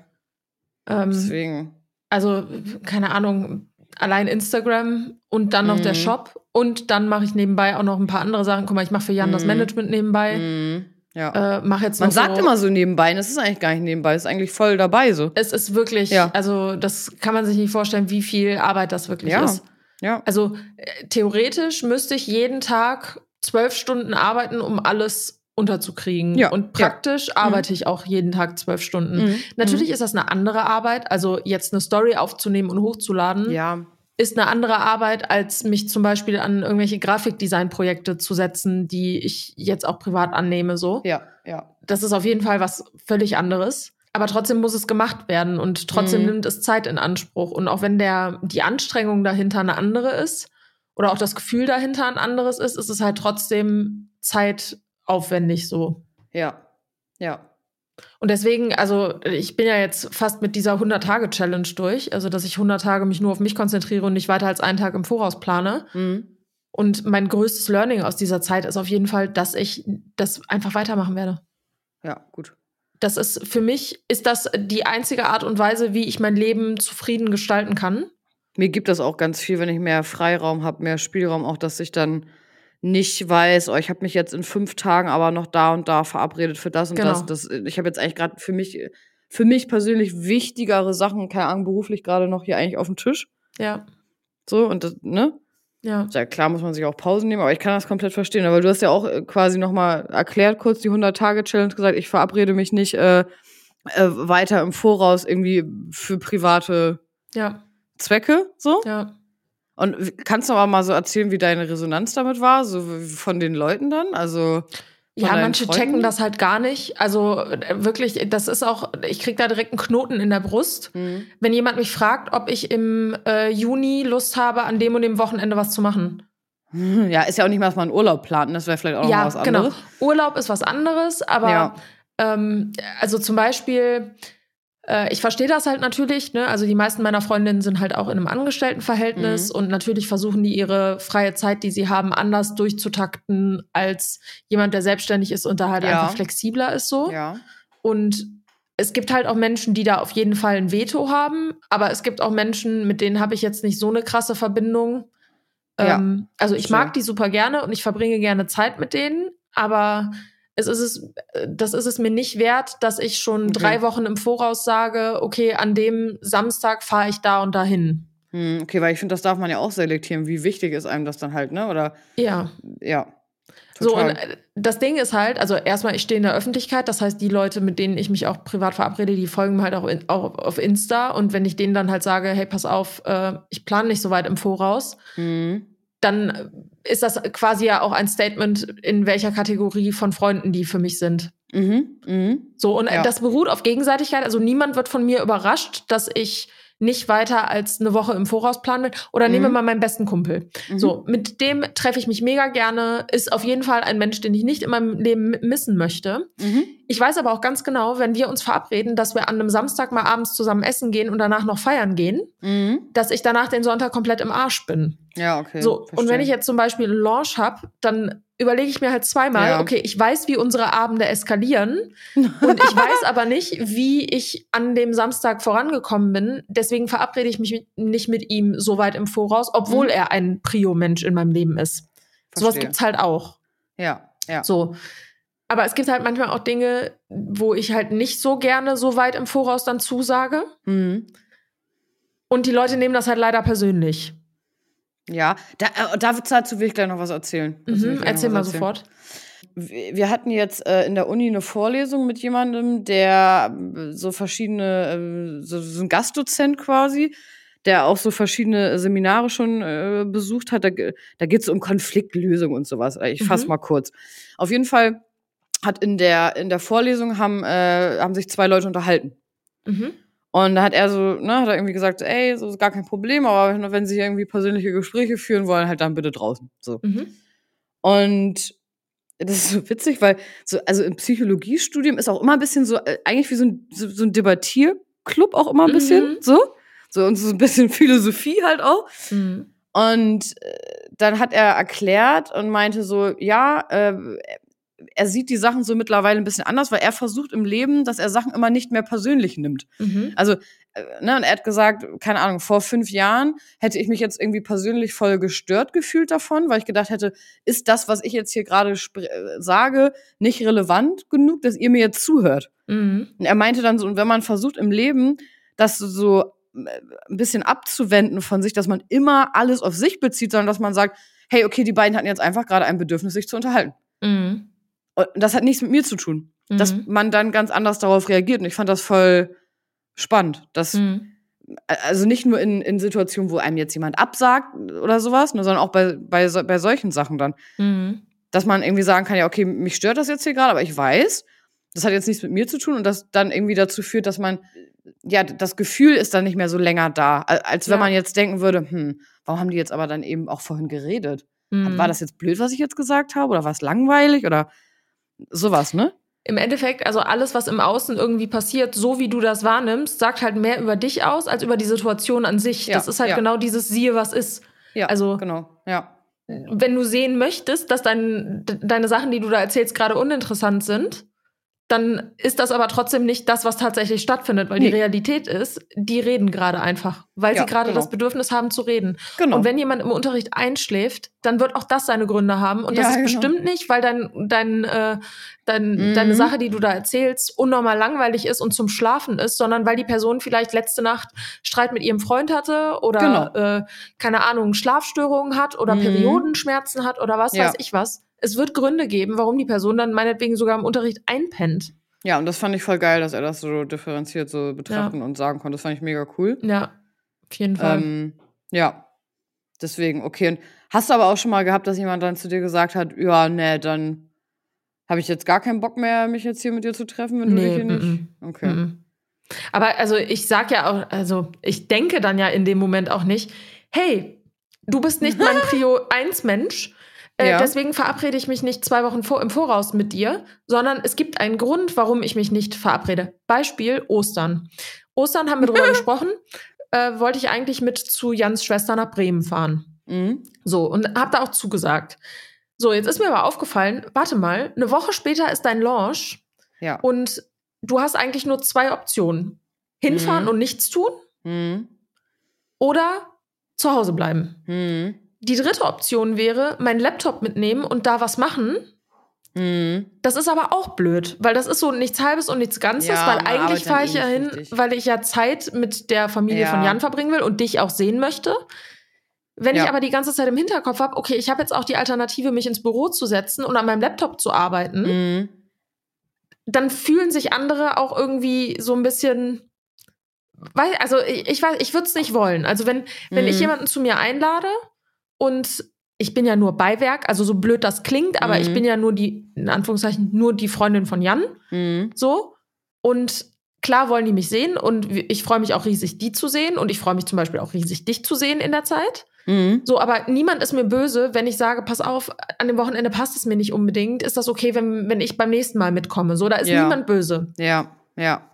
Ähm, deswegen. also, keine Ahnung, allein Instagram und dann noch der Mhm. Shop. Und dann mache ich nebenbei auch noch ein paar andere Sachen. Guck mal, ich mache für Jan das Mhm. Management nebenbei. Mhm. Ja. Äh, mache jetzt Man noch sagt so, immer so nebenbei, das ist eigentlich gar nicht nebenbei, das ist eigentlich voll dabei so. Es ist wirklich, Ja. also das kann man sich nicht vorstellen, wie viel Arbeit das wirklich Ja. ist. Ja. Also äh, theoretisch müsste ich jeden Tag zwölf Stunden arbeiten, um alles unterzukriegen. Ja, Und ja. praktisch arbeite ich auch jeden Tag zwölf Stunden. Mhm. Natürlich ist das eine andere Arbeit. Also jetzt eine Story aufzunehmen und hochzuladen, Ja. ist eine andere Arbeit, als mich zum Beispiel an irgendwelche Grafikdesign-Projekte zu setzen, die ich jetzt auch privat annehme. So. Ja, ja. Das ist auf jeden Fall was völlig anderes. Aber trotzdem muss es gemacht werden und trotzdem Mhm. nimmt es Zeit in Anspruch. Und auch wenn der, die Anstrengung dahinter eine andere ist oder auch das Gefühl dahinter ein anderes ist, ist es halt trotzdem zeitaufwendig so. Ja. Ja. Und deswegen, also ich bin ja jetzt fast mit dieser 100-Tage-Challenge durch, also dass ich 100 Tage mich nur auf mich konzentriere und nicht weiter als einen Tag im Voraus plane. Mhm. Und mein größtes Learning aus dieser Zeit ist auf jeden Fall, dass ich das einfach weitermachen werde. Ja, gut. Das ist für mich ist das die einzige Art und Weise, wie ich mein Leben zufrieden gestalten kann. Mir gibt das auch ganz viel, wenn ich mehr Freiraum habe, mehr Spielraum, auch dass ich dann nicht weiß, oh, ich habe mich jetzt in fünf Tagen aber noch da und da verabredet für das und Genau. das. das. Ich habe jetzt eigentlich gerade für mich, für mich persönlich wichtigere Sachen, keine Ahnung, beruflich gerade noch hier eigentlich auf dem Tisch. Ja. So, und das, ne? Ja. Ja, klar muss man sich auch Pausen nehmen, aber ich kann das komplett verstehen. Aber du hast ja auch äh, quasi nochmal erklärt, kurz die 100-Tage-Challenge gesagt, ich verabrede mich nicht äh, äh, weiter im Voraus irgendwie für private Ja. Zwecke, so. Ja. Und kannst du aber mal so erzählen, wie deine Resonanz damit war, so von den Leuten dann? Also Ja, manche Freunden? checken das halt gar nicht. Also äh, wirklich, das ist auch, ich krieg da direkt einen Knoten in der Brust. Wenn jemand mich fragt, ob ich im äh, Juni Lust habe, an dem und dem Wochenende was zu machen. ja, ist ja auch nicht mal, dass man Urlaub plant. Das wäre vielleicht auch noch ja, was genau. anderes. Urlaub ist was anderes, aber Ja. ähm, also zum Beispiel, ich verstehe das halt natürlich, ne? Also die meisten meiner Freundinnen sind halt auch in einem Angestelltenverhältnis Mhm. und natürlich versuchen die ihre freie Zeit, die sie haben, anders durchzutakten als jemand, der selbstständig ist und da halt Ja. einfach flexibler ist so. Ja. Und es gibt halt auch Menschen, die da auf jeden Fall ein Veto haben, aber es gibt auch Menschen, mit denen habe ich jetzt nicht so eine krasse Verbindung. Ja, Ähm, also ich mag die super gerne und ich verbringe gerne Zeit mit denen, aber es ist es, äh, das ist es mir nicht wert, dass ich schon Okay. drei Wochen im Voraus sage, okay, an dem Samstag fahre ich da und dahin. Hm, okay, weil ich finde, das darf man ja auch selektieren. Wie wichtig ist einem das dann halt, ne? Oder Ja. ja. So, und Total. äh, das Ding ist halt, also erstmal, ich stehe in der Öffentlichkeit, das heißt, die Leute, mit denen ich mich auch privat verabrede, die folgen mir halt auch, in, auch auf Insta. Und wenn ich denen dann halt sage, hey, pass auf, äh, ich plane nicht so weit im Voraus, Hm. dann ist das quasi ja auch ein Statement, in welcher Kategorie von Freunden die für mich sind. Mhm. Mhm. So, und Ja. das beruht auf Gegenseitigkeit. Also niemand wird von mir überrascht, dass ich nicht weiter als eine Woche im Voraus planen will. Oder Mhm. nehmen wir mal meinen besten Kumpel. Mhm. So, mit dem treffe ich mich mega gerne. Ist auf jeden Fall ein Mensch, den ich nicht in meinem Leben mi- missen möchte. Mhm. Ich weiß aber auch ganz genau, wenn wir uns verabreden, dass wir an einem Samstag mal abends zusammen essen gehen und danach noch feiern gehen, Mhm. dass ich danach den Sonntag komplett im Arsch bin. Ja, okay. So, und wenn ich jetzt zum Beispiel einen Launch habe, dann überlege ich mir halt zweimal, Ja. okay, ich weiß, wie unsere Abende eskalieren und ich weiß aber nicht, wie ich an dem Samstag vorangekommen bin. Deswegen verabrede ich mich nicht mit ihm so weit im Voraus, obwohl Mhm. er ein Prio-Mensch in meinem Leben ist. Sowas Verstehe. gibt's halt auch. Ja, ja. So. Aber es gibt halt manchmal auch Dinge, wo ich halt nicht so gerne so weit im Voraus dann zusage. Mhm. Und die Leute nehmen das halt leider persönlich. Ja, da, äh, dazu will ich gleich noch was erzählen. Mhm, gleich erzähl noch mal was erzählen. sofort. Wir hatten jetzt äh, in der Uni eine Vorlesung mit jemandem, der äh, so verschiedene, äh, so, so ein Gastdozent quasi, der auch so verschiedene Seminare schon äh, besucht hat. Da, da geht es um Konfliktlösung und sowas. Ich fasse Mhm. mal kurz. Auf jeden Fall hat in der, in der Vorlesung haben, äh, haben sich zwei Leute unterhalten. Mhm. Und da hat er so, ne, hat er irgendwie gesagt, ey, so ist gar kein Problem, aber wenn sie irgendwie persönliche Gespräche führen wollen, halt dann bitte draußen. So. Mhm. Und das ist so witzig, weil so, also im Psychologiestudium ist auch immer ein bisschen so, äh, eigentlich wie so ein, so, so ein Debattierclub auch immer ein bisschen, Mhm. so. So und so ein bisschen Philosophie halt auch. Mhm. Und äh, dann hat er erklärt und meinte so, ja, äh, er sieht die Sachen so mittlerweile ein bisschen anders, weil er versucht im Leben, dass er Sachen immer nicht mehr persönlich nimmt. Mhm. Also, äh, ne, und er hat gesagt, keine Ahnung, vor fünf Jahren hätte ich mich jetzt irgendwie persönlich voll gestört gefühlt davon, weil ich gedacht hätte, ist das, was ich jetzt hier gerade äh, sage, nicht relevant genug, dass ihr mir jetzt zuhört? Mhm. Und er meinte dann so, und wenn man versucht im Leben, das so äh, ein bisschen abzuwenden von sich, dass man immer alles auf sich bezieht, sondern dass man sagt, hey, okay, die beiden hatten jetzt einfach gerade ein Bedürfnis, sich zu unterhalten. Mhm. Und das hat nichts mit mir zu tun. Dass Mhm. man dann ganz anders darauf reagiert. Und ich fand das voll spannend. Dass, Mhm. Also nicht nur in, in Situationen, wo einem jetzt jemand absagt oder sowas, ne, sondern auch bei, bei, bei solchen Sachen dann. Mhm. Dass man irgendwie sagen kann, ja, okay, mich stört das jetzt hier gerade, aber ich weiß, das hat jetzt nichts mit mir zu tun und das dann irgendwie dazu führt, dass man, ja, das Gefühl ist dann nicht mehr so länger da, als wenn Ja. man jetzt denken würde, hm, warum haben die jetzt aber dann eben auch vorhin geredet? Mhm. War das jetzt blöd, was ich jetzt gesagt habe oder war es langweilig oder sowas, ne? Im Endeffekt, also alles, was im Außen irgendwie passiert, so wie du das wahrnimmst, sagt halt mehr über dich aus als über die Situation an sich. Ja, das ist halt ja. genau dieses Siehe, was ist. Ja, Also- genau, ja. Wenn du sehen möchtest, dass dein, de- deine Sachen, die du da erzählst, gerade uninteressant sind, dann ist das aber trotzdem nicht das, was tatsächlich stattfindet, weil Nee. die Realität ist, die reden gerade einfach, weil Ja, sie gerade genau. das Bedürfnis haben zu reden. Genau. Und wenn jemand im Unterricht einschläft, dann wird auch das seine Gründe haben. Und das Ja, ist genau. bestimmt nicht, weil dein, dein, äh, dein, Mhm. deine Sache, die du da erzählst, unnormal langweilig ist und zum Schlafen ist, sondern weil die Person vielleicht letzte Nacht Streit mit ihrem Freund hatte oder Genau. äh, keine Ahnung, Schlafstörungen hat oder Mhm. Periodenschmerzen hat oder was Ja. weiß ich was. Es wird Gründe geben, warum die Person dann meinetwegen sogar im Unterricht einpennt. ja, und das fand ich voll geil, dass er das so differenziert so betrachten und sagen konnte. Das fand ich mega cool. Ja, auf jeden Fall. Ähm, ja. Deswegen, okay. Und hast du aber auch schon mal gehabt, dass jemand dann zu dir gesagt hat, ja, nee, dann habe ich jetzt gar keinen Bock mehr, mich jetzt hier mit dir zu treffen, wenn du Nee, dich hier nicht. mm, Okay. Mhm. Aber also ich sag ja auch, also ich denke dann ja in dem Moment auch nicht, hey, du bist nicht mein Prio 1 Mensch. Äh, Ja. Deswegen verabrede ich mich nicht zwei Wochen vor, im Voraus mit dir, sondern es gibt einen Grund, warum ich mich nicht verabrede. Beispiel Ostern. Ostern haben wir drüber gesprochen. Äh, wollte ich eigentlich mit zu Jans Schwester nach Bremen fahren. Mhm. So, und hab da auch zugesagt. So, jetzt ist mir aber aufgefallen, warte mal, eine Woche später ist dein Launch Ja. und du hast eigentlich nur zwei Optionen. Hinfahren Mhm. und nichts tun Mhm. oder zu Hause bleiben. Die dritte Option wäre, meinen Laptop mitnehmen und da was machen. Mhm. Das ist aber auch blöd, weil das ist so nichts Halbes und nichts Ganzes, Ja, weil eigentlich fahre dann ich eh ja hin, richtig. weil ich ja Zeit mit der Familie Ja. von Jan verbringen will und dich auch sehen möchte. Wenn ich Ja. aber die ganze Zeit im Hinterkopf habe, okay, ich habe jetzt auch die Alternative, mich ins Büro zu setzen und an meinem Laptop zu arbeiten, Mhm. dann fühlen sich andere auch irgendwie so ein bisschen. Weil, also ich, ich weiß, ich würde es nicht wollen. Also wenn, wenn ich Mhm. jemanden zu mir einlade und ich bin ja nur Beiwerk, also so blöd das klingt, aber ich Mhm. bin ja nur die, in Anführungszeichen, nur die Freundin von Jan, Mhm. so. Und klar wollen die mich sehen und ich freue mich auch riesig, die zu sehen und ich freue mich zum Beispiel auch riesig, dich zu sehen in der Zeit. Mhm. So, aber niemand ist mir böse, wenn ich sage, pass auf, an dem Wochenende passt es mir nicht unbedingt. Ist das okay, wenn, wenn ich beim nächsten Mal mitkomme? So, da ist Ja. niemand böse. Ja, ja.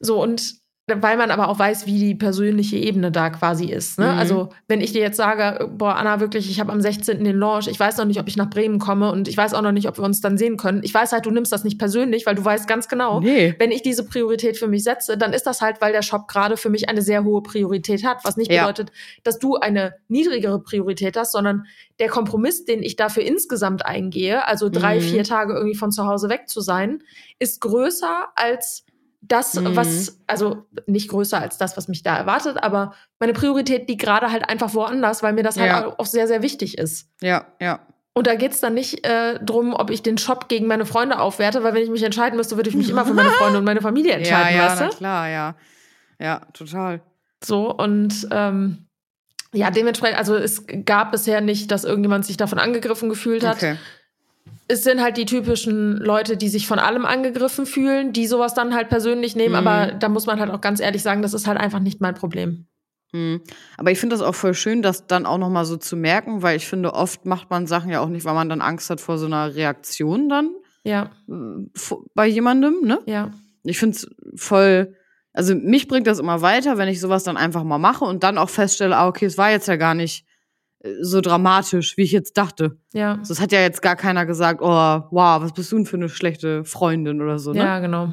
So, und weil man aber auch weiß, wie die persönliche Ebene da quasi ist. Ne? Mhm. Also, wenn ich dir jetzt sage, boah, Anna, wirklich, ich habe am 16. den Launch, ich weiß noch nicht, ob ich nach Bremen komme und ich weiß auch noch nicht, ob wir uns dann sehen können. Ich weiß halt, du nimmst das nicht persönlich, weil du weißt ganz genau, Nee. wenn ich diese Priorität für mich setze, dann ist das halt, weil der Shop gerade für mich eine sehr hohe Priorität hat. Was nicht Ja. bedeutet, dass du eine niedrigere Priorität hast, sondern der Kompromiss, den ich dafür insgesamt eingehe, also drei, Mhm. vier Tage irgendwie von zu Hause weg zu sein, ist größer als das, Mhm. was, also nicht größer als das, was mich da erwartet, aber meine Priorität liegt gerade halt einfach woanders, weil mir das halt Ja. auch sehr, sehr wichtig ist. Ja, ja. Und da geht's dann nicht äh, drum, ob ich den Shop gegen meine Freunde aufwerte, weil wenn ich mich entscheiden müsste, würde ich mich immer für meine Freunde und meine Familie Ja, entscheiden, ja, weißt na du? klar, ja. Ja, total. So, und ähm, ja, dementsprechend, also es gab bisher nicht, dass irgendjemand sich davon angegriffen gefühlt hat. Okay. Es sind halt die typischen Leute, die sich von allem angegriffen fühlen, die sowas dann halt persönlich nehmen, Mhm. aber da muss man halt auch ganz ehrlich sagen, das ist halt einfach nicht mein Problem. Hm. Aber ich finde das auch voll schön, das dann auch noch mal so zu merken, weil ich finde, oft macht man Sachen ja auch nicht, weil man dann Angst hat vor so einer Reaktion dann Ja, äh, bei jemandem, ne? ja, Ich finde es voll, also mich bringt das immer weiter, wenn ich sowas dann einfach mal mache und dann auch feststelle, ah, okay, es war jetzt ja gar nicht so dramatisch, wie ich jetzt dachte. ja. Also, es hat ja jetzt gar keiner gesagt, oh, wow, was bist du denn für eine schlechte Freundin oder so, ne? Ja, genau.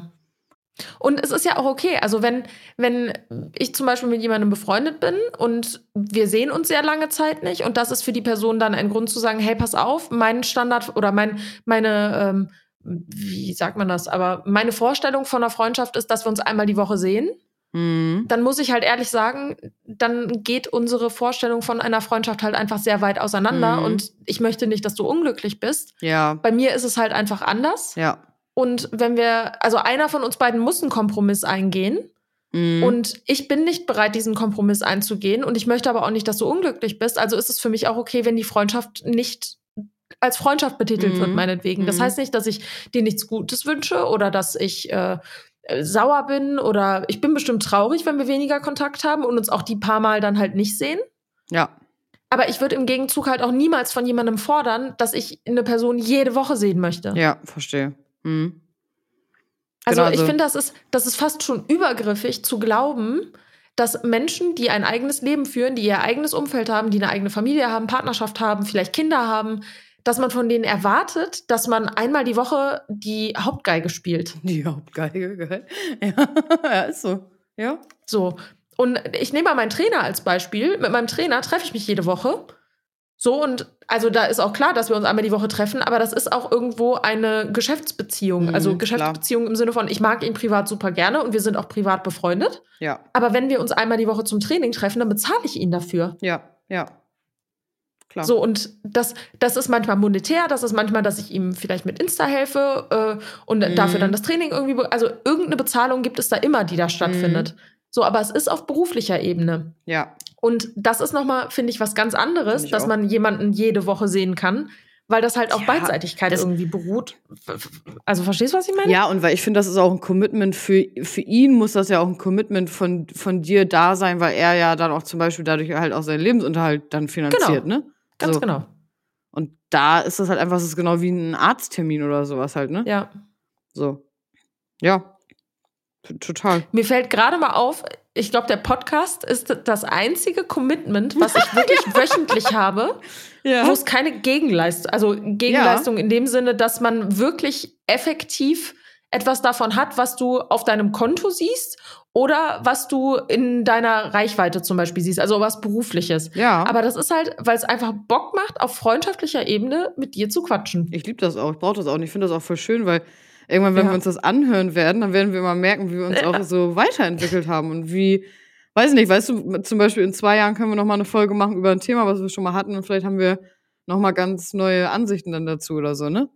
Und es ist ja auch okay. Also wenn, wenn ich zum Beispiel mit jemandem befreundet bin und wir sehen uns sehr lange Zeit nicht und das ist für die Person dann ein Grund zu sagen, hey, pass auf, mein Standard oder mein, meine, ähm, wie sagt man das, aber meine Vorstellung von einer Freundschaft ist, dass wir uns einmal die Woche sehen. Mhm. Dann muss ich halt ehrlich sagen, dann geht unsere Vorstellung von einer Freundschaft halt einfach sehr weit auseinander Mhm. und ich möchte nicht, dass du unglücklich bist. Ja, Bei mir ist es halt einfach anders. ja. Und wenn wir, also einer von uns beiden muss einen Kompromiss eingehen. Mhm. Und ich bin nicht bereit, diesen Kompromiss einzugehen. Und ich möchte aber auch nicht, dass du unglücklich bist. Also ist es für mich auch okay, wenn die Freundschaft nicht als Freundschaft betitelt Mhm. wird, meinetwegen. Das Mhm. heißt nicht, dass ich dir nichts Gutes wünsche oder dass ich äh, äh, sauer bin oder ich bin bestimmt traurig, wenn wir weniger Kontakt haben und uns auch die paar Mal dann halt nicht sehen. ja. Aber ich würde im Gegenzug halt auch niemals von jemandem fordern, dass ich eine Person jede Woche sehen möchte. Ja, verstehe. Mhm. Also Genau, ich also- finde, das ist, das ist fast schon übergriffig zu glauben, dass Menschen, die ein eigenes Leben führen, die ihr eigenes Umfeld haben, die eine eigene Familie haben, Partnerschaft haben, vielleicht Kinder haben, dass man von denen erwartet, dass man einmal die Woche die Hauptgeige spielt. Die Hauptgeige, geil. Ja, ja ist so. Ja. So. Und ich nehme mal meinen Trainer als Beispiel. Mit meinem Trainer treffe ich mich jede Woche. So, und also da ist auch klar, dass wir uns einmal die Woche treffen, aber das ist auch irgendwo eine Geschäftsbeziehung. Mhm, also Geschäftsbeziehung im Sinne von, ich mag ihn privat super gerne und wir sind auch privat befreundet. Ja. Aber wenn wir uns einmal die Woche zum Training treffen, dann bezahle ich ihn dafür. Ja, ja. Klar. So, und das, das ist manchmal monetär, das ist manchmal, dass ich ihm vielleicht mit Insta helfe äh, und Mhm. dafür dann das Training irgendwie, also irgendeine Bezahlung gibt es da immer, die da stattfindet. Mhm. So, aber es ist auf beruflicher Ebene. Ja. Und das ist nochmal, finde ich, was ganz anderes, dass auch. man jemanden jede Woche sehen kann, weil das halt auf Ja, Beidseitigkeit irgendwie beruht. Also verstehst du, was ich meine? Ja, und weil ich finde, das ist auch ein Commitment für, für ihn, muss das ja auch ein Commitment von, von dir da sein, weil er ja dann auch zum Beispiel dadurch halt auch seinen Lebensunterhalt dann finanziert, ne? Ganz so. genau. Und da ist das halt einfach, das ist genau wie ein Arzttermin oder sowas halt, ne? Ja. So. Ja. T- Total. Mir fällt gerade mal auf, ich glaube, der Podcast ist das einzige Commitment, was ich wirklich wöchentlich habe, Ja. wo es keine Gegenleistung, also Gegenleistung in dem Sinne, dass man wirklich effektiv etwas davon hat, was du auf deinem Konto siehst oder was du in deiner Reichweite zum Beispiel siehst, also was berufliches. Ja. Aber das ist halt, weil es einfach Bock macht, auf freundschaftlicher Ebene mit dir zu quatschen. Ich liebe das auch, ich brauche das auch und ich finde das auch voll schön, weil irgendwann, wenn Ja. wir uns das anhören werden, dann werden wir immer merken, wie wir uns auch so weiterentwickelt haben und wie, weiß nicht, weißt du, zum Beispiel in zwei Jahren können wir noch mal eine Folge machen über ein Thema, was wir schon mal hatten und vielleicht haben wir noch mal ganz neue Ansichten dann dazu oder so, ne?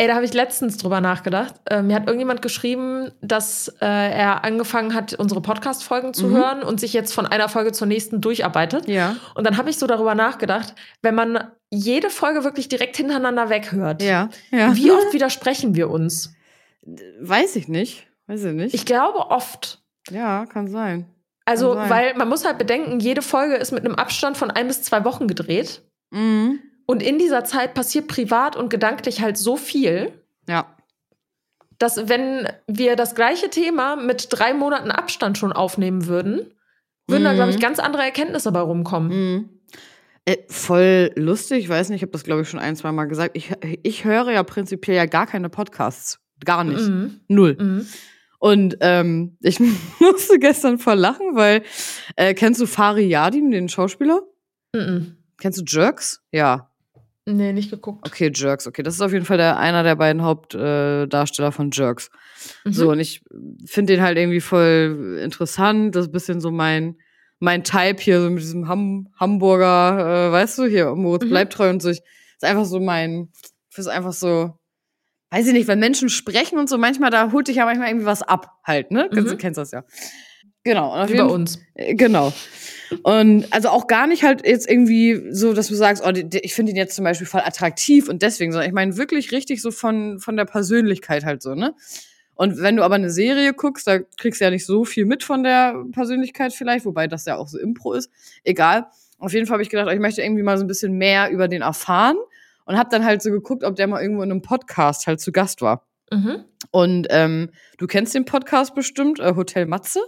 Ey, da habe ich letztens drüber nachgedacht. Äh, mir hat irgendjemand geschrieben, dass äh, er angefangen hat, unsere Podcast-Folgen zu Mhm. hören und sich jetzt von einer Folge zur nächsten durcharbeitet. Ja. Und dann habe ich so darüber nachgedacht, wenn man jede Folge wirklich direkt hintereinander weghört, Ja. Ja. wie oft widersprechen wir uns? Weiß ich nicht. Weiß ich nicht. Ich glaube oft. ja, kann sein. Also, Kann sein. weil man muss halt bedenken, jede Folge ist mit einem Abstand von ein bis zwei Wochen gedreht. Mhm. Und in dieser Zeit passiert privat und gedanklich halt so viel, Ja. dass wenn wir das gleiche Thema mit drei Monaten Abstand schon aufnehmen würden, würden da, Mhm. glaube ich, ganz andere Erkenntnisse bei rumkommen. Mhm. Äh, voll lustig, ich weiß nicht, ich habe das, glaube ich, schon ein, zwei Mal gesagt. Ich, ich höre ja prinzipiell ja gar keine Podcasts. Gar nicht. Mhm. Null. Mhm. Und ähm, ich musste gestern voll lachen, weil äh, kennst du Fari Yadim, den Schauspieler? Mhm. Kennst du Jerks? Ja. Nee, nicht geguckt. Okay, Jerks. Okay, das ist auf jeden Fall der, einer der beiden Hauptdarsteller äh, von Jerks. Mhm. So, und ich finde den halt irgendwie voll interessant. Das ist ein bisschen so mein, mein Type hier, so mit diesem Ham Hamburger, äh, weißt du, hier, Moritz Mhm. bleibt treu und so. Ich, ist einfach so mein, ist einfach so, weiß ich nicht, wenn Menschen sprechen und so, manchmal, da holt dich ja manchmal irgendwie was ab, halt, ne? Du Mhm. kennst das ja. Genau. Und Wie bei uns. äh, Genau. Und also auch gar nicht halt jetzt irgendwie so, dass du sagst, oh, ich finde ihn jetzt zum Beispiel voll attraktiv und deswegen, sondern ich meine wirklich richtig so von, von der Persönlichkeit halt so, ne? Und wenn du aber eine Serie guckst, da kriegst du ja nicht so viel mit von der Persönlichkeit vielleicht, wobei das ja auch so Impro ist. Egal. Auf jeden Fall habe ich gedacht, oh, ich möchte irgendwie mal so ein bisschen mehr über den erfahren und habe dann halt so geguckt, ob der mal irgendwo in einem Podcast halt zu Gast war. Mhm. Und ähm, du kennst den Podcast bestimmt, äh, Hotel Matze?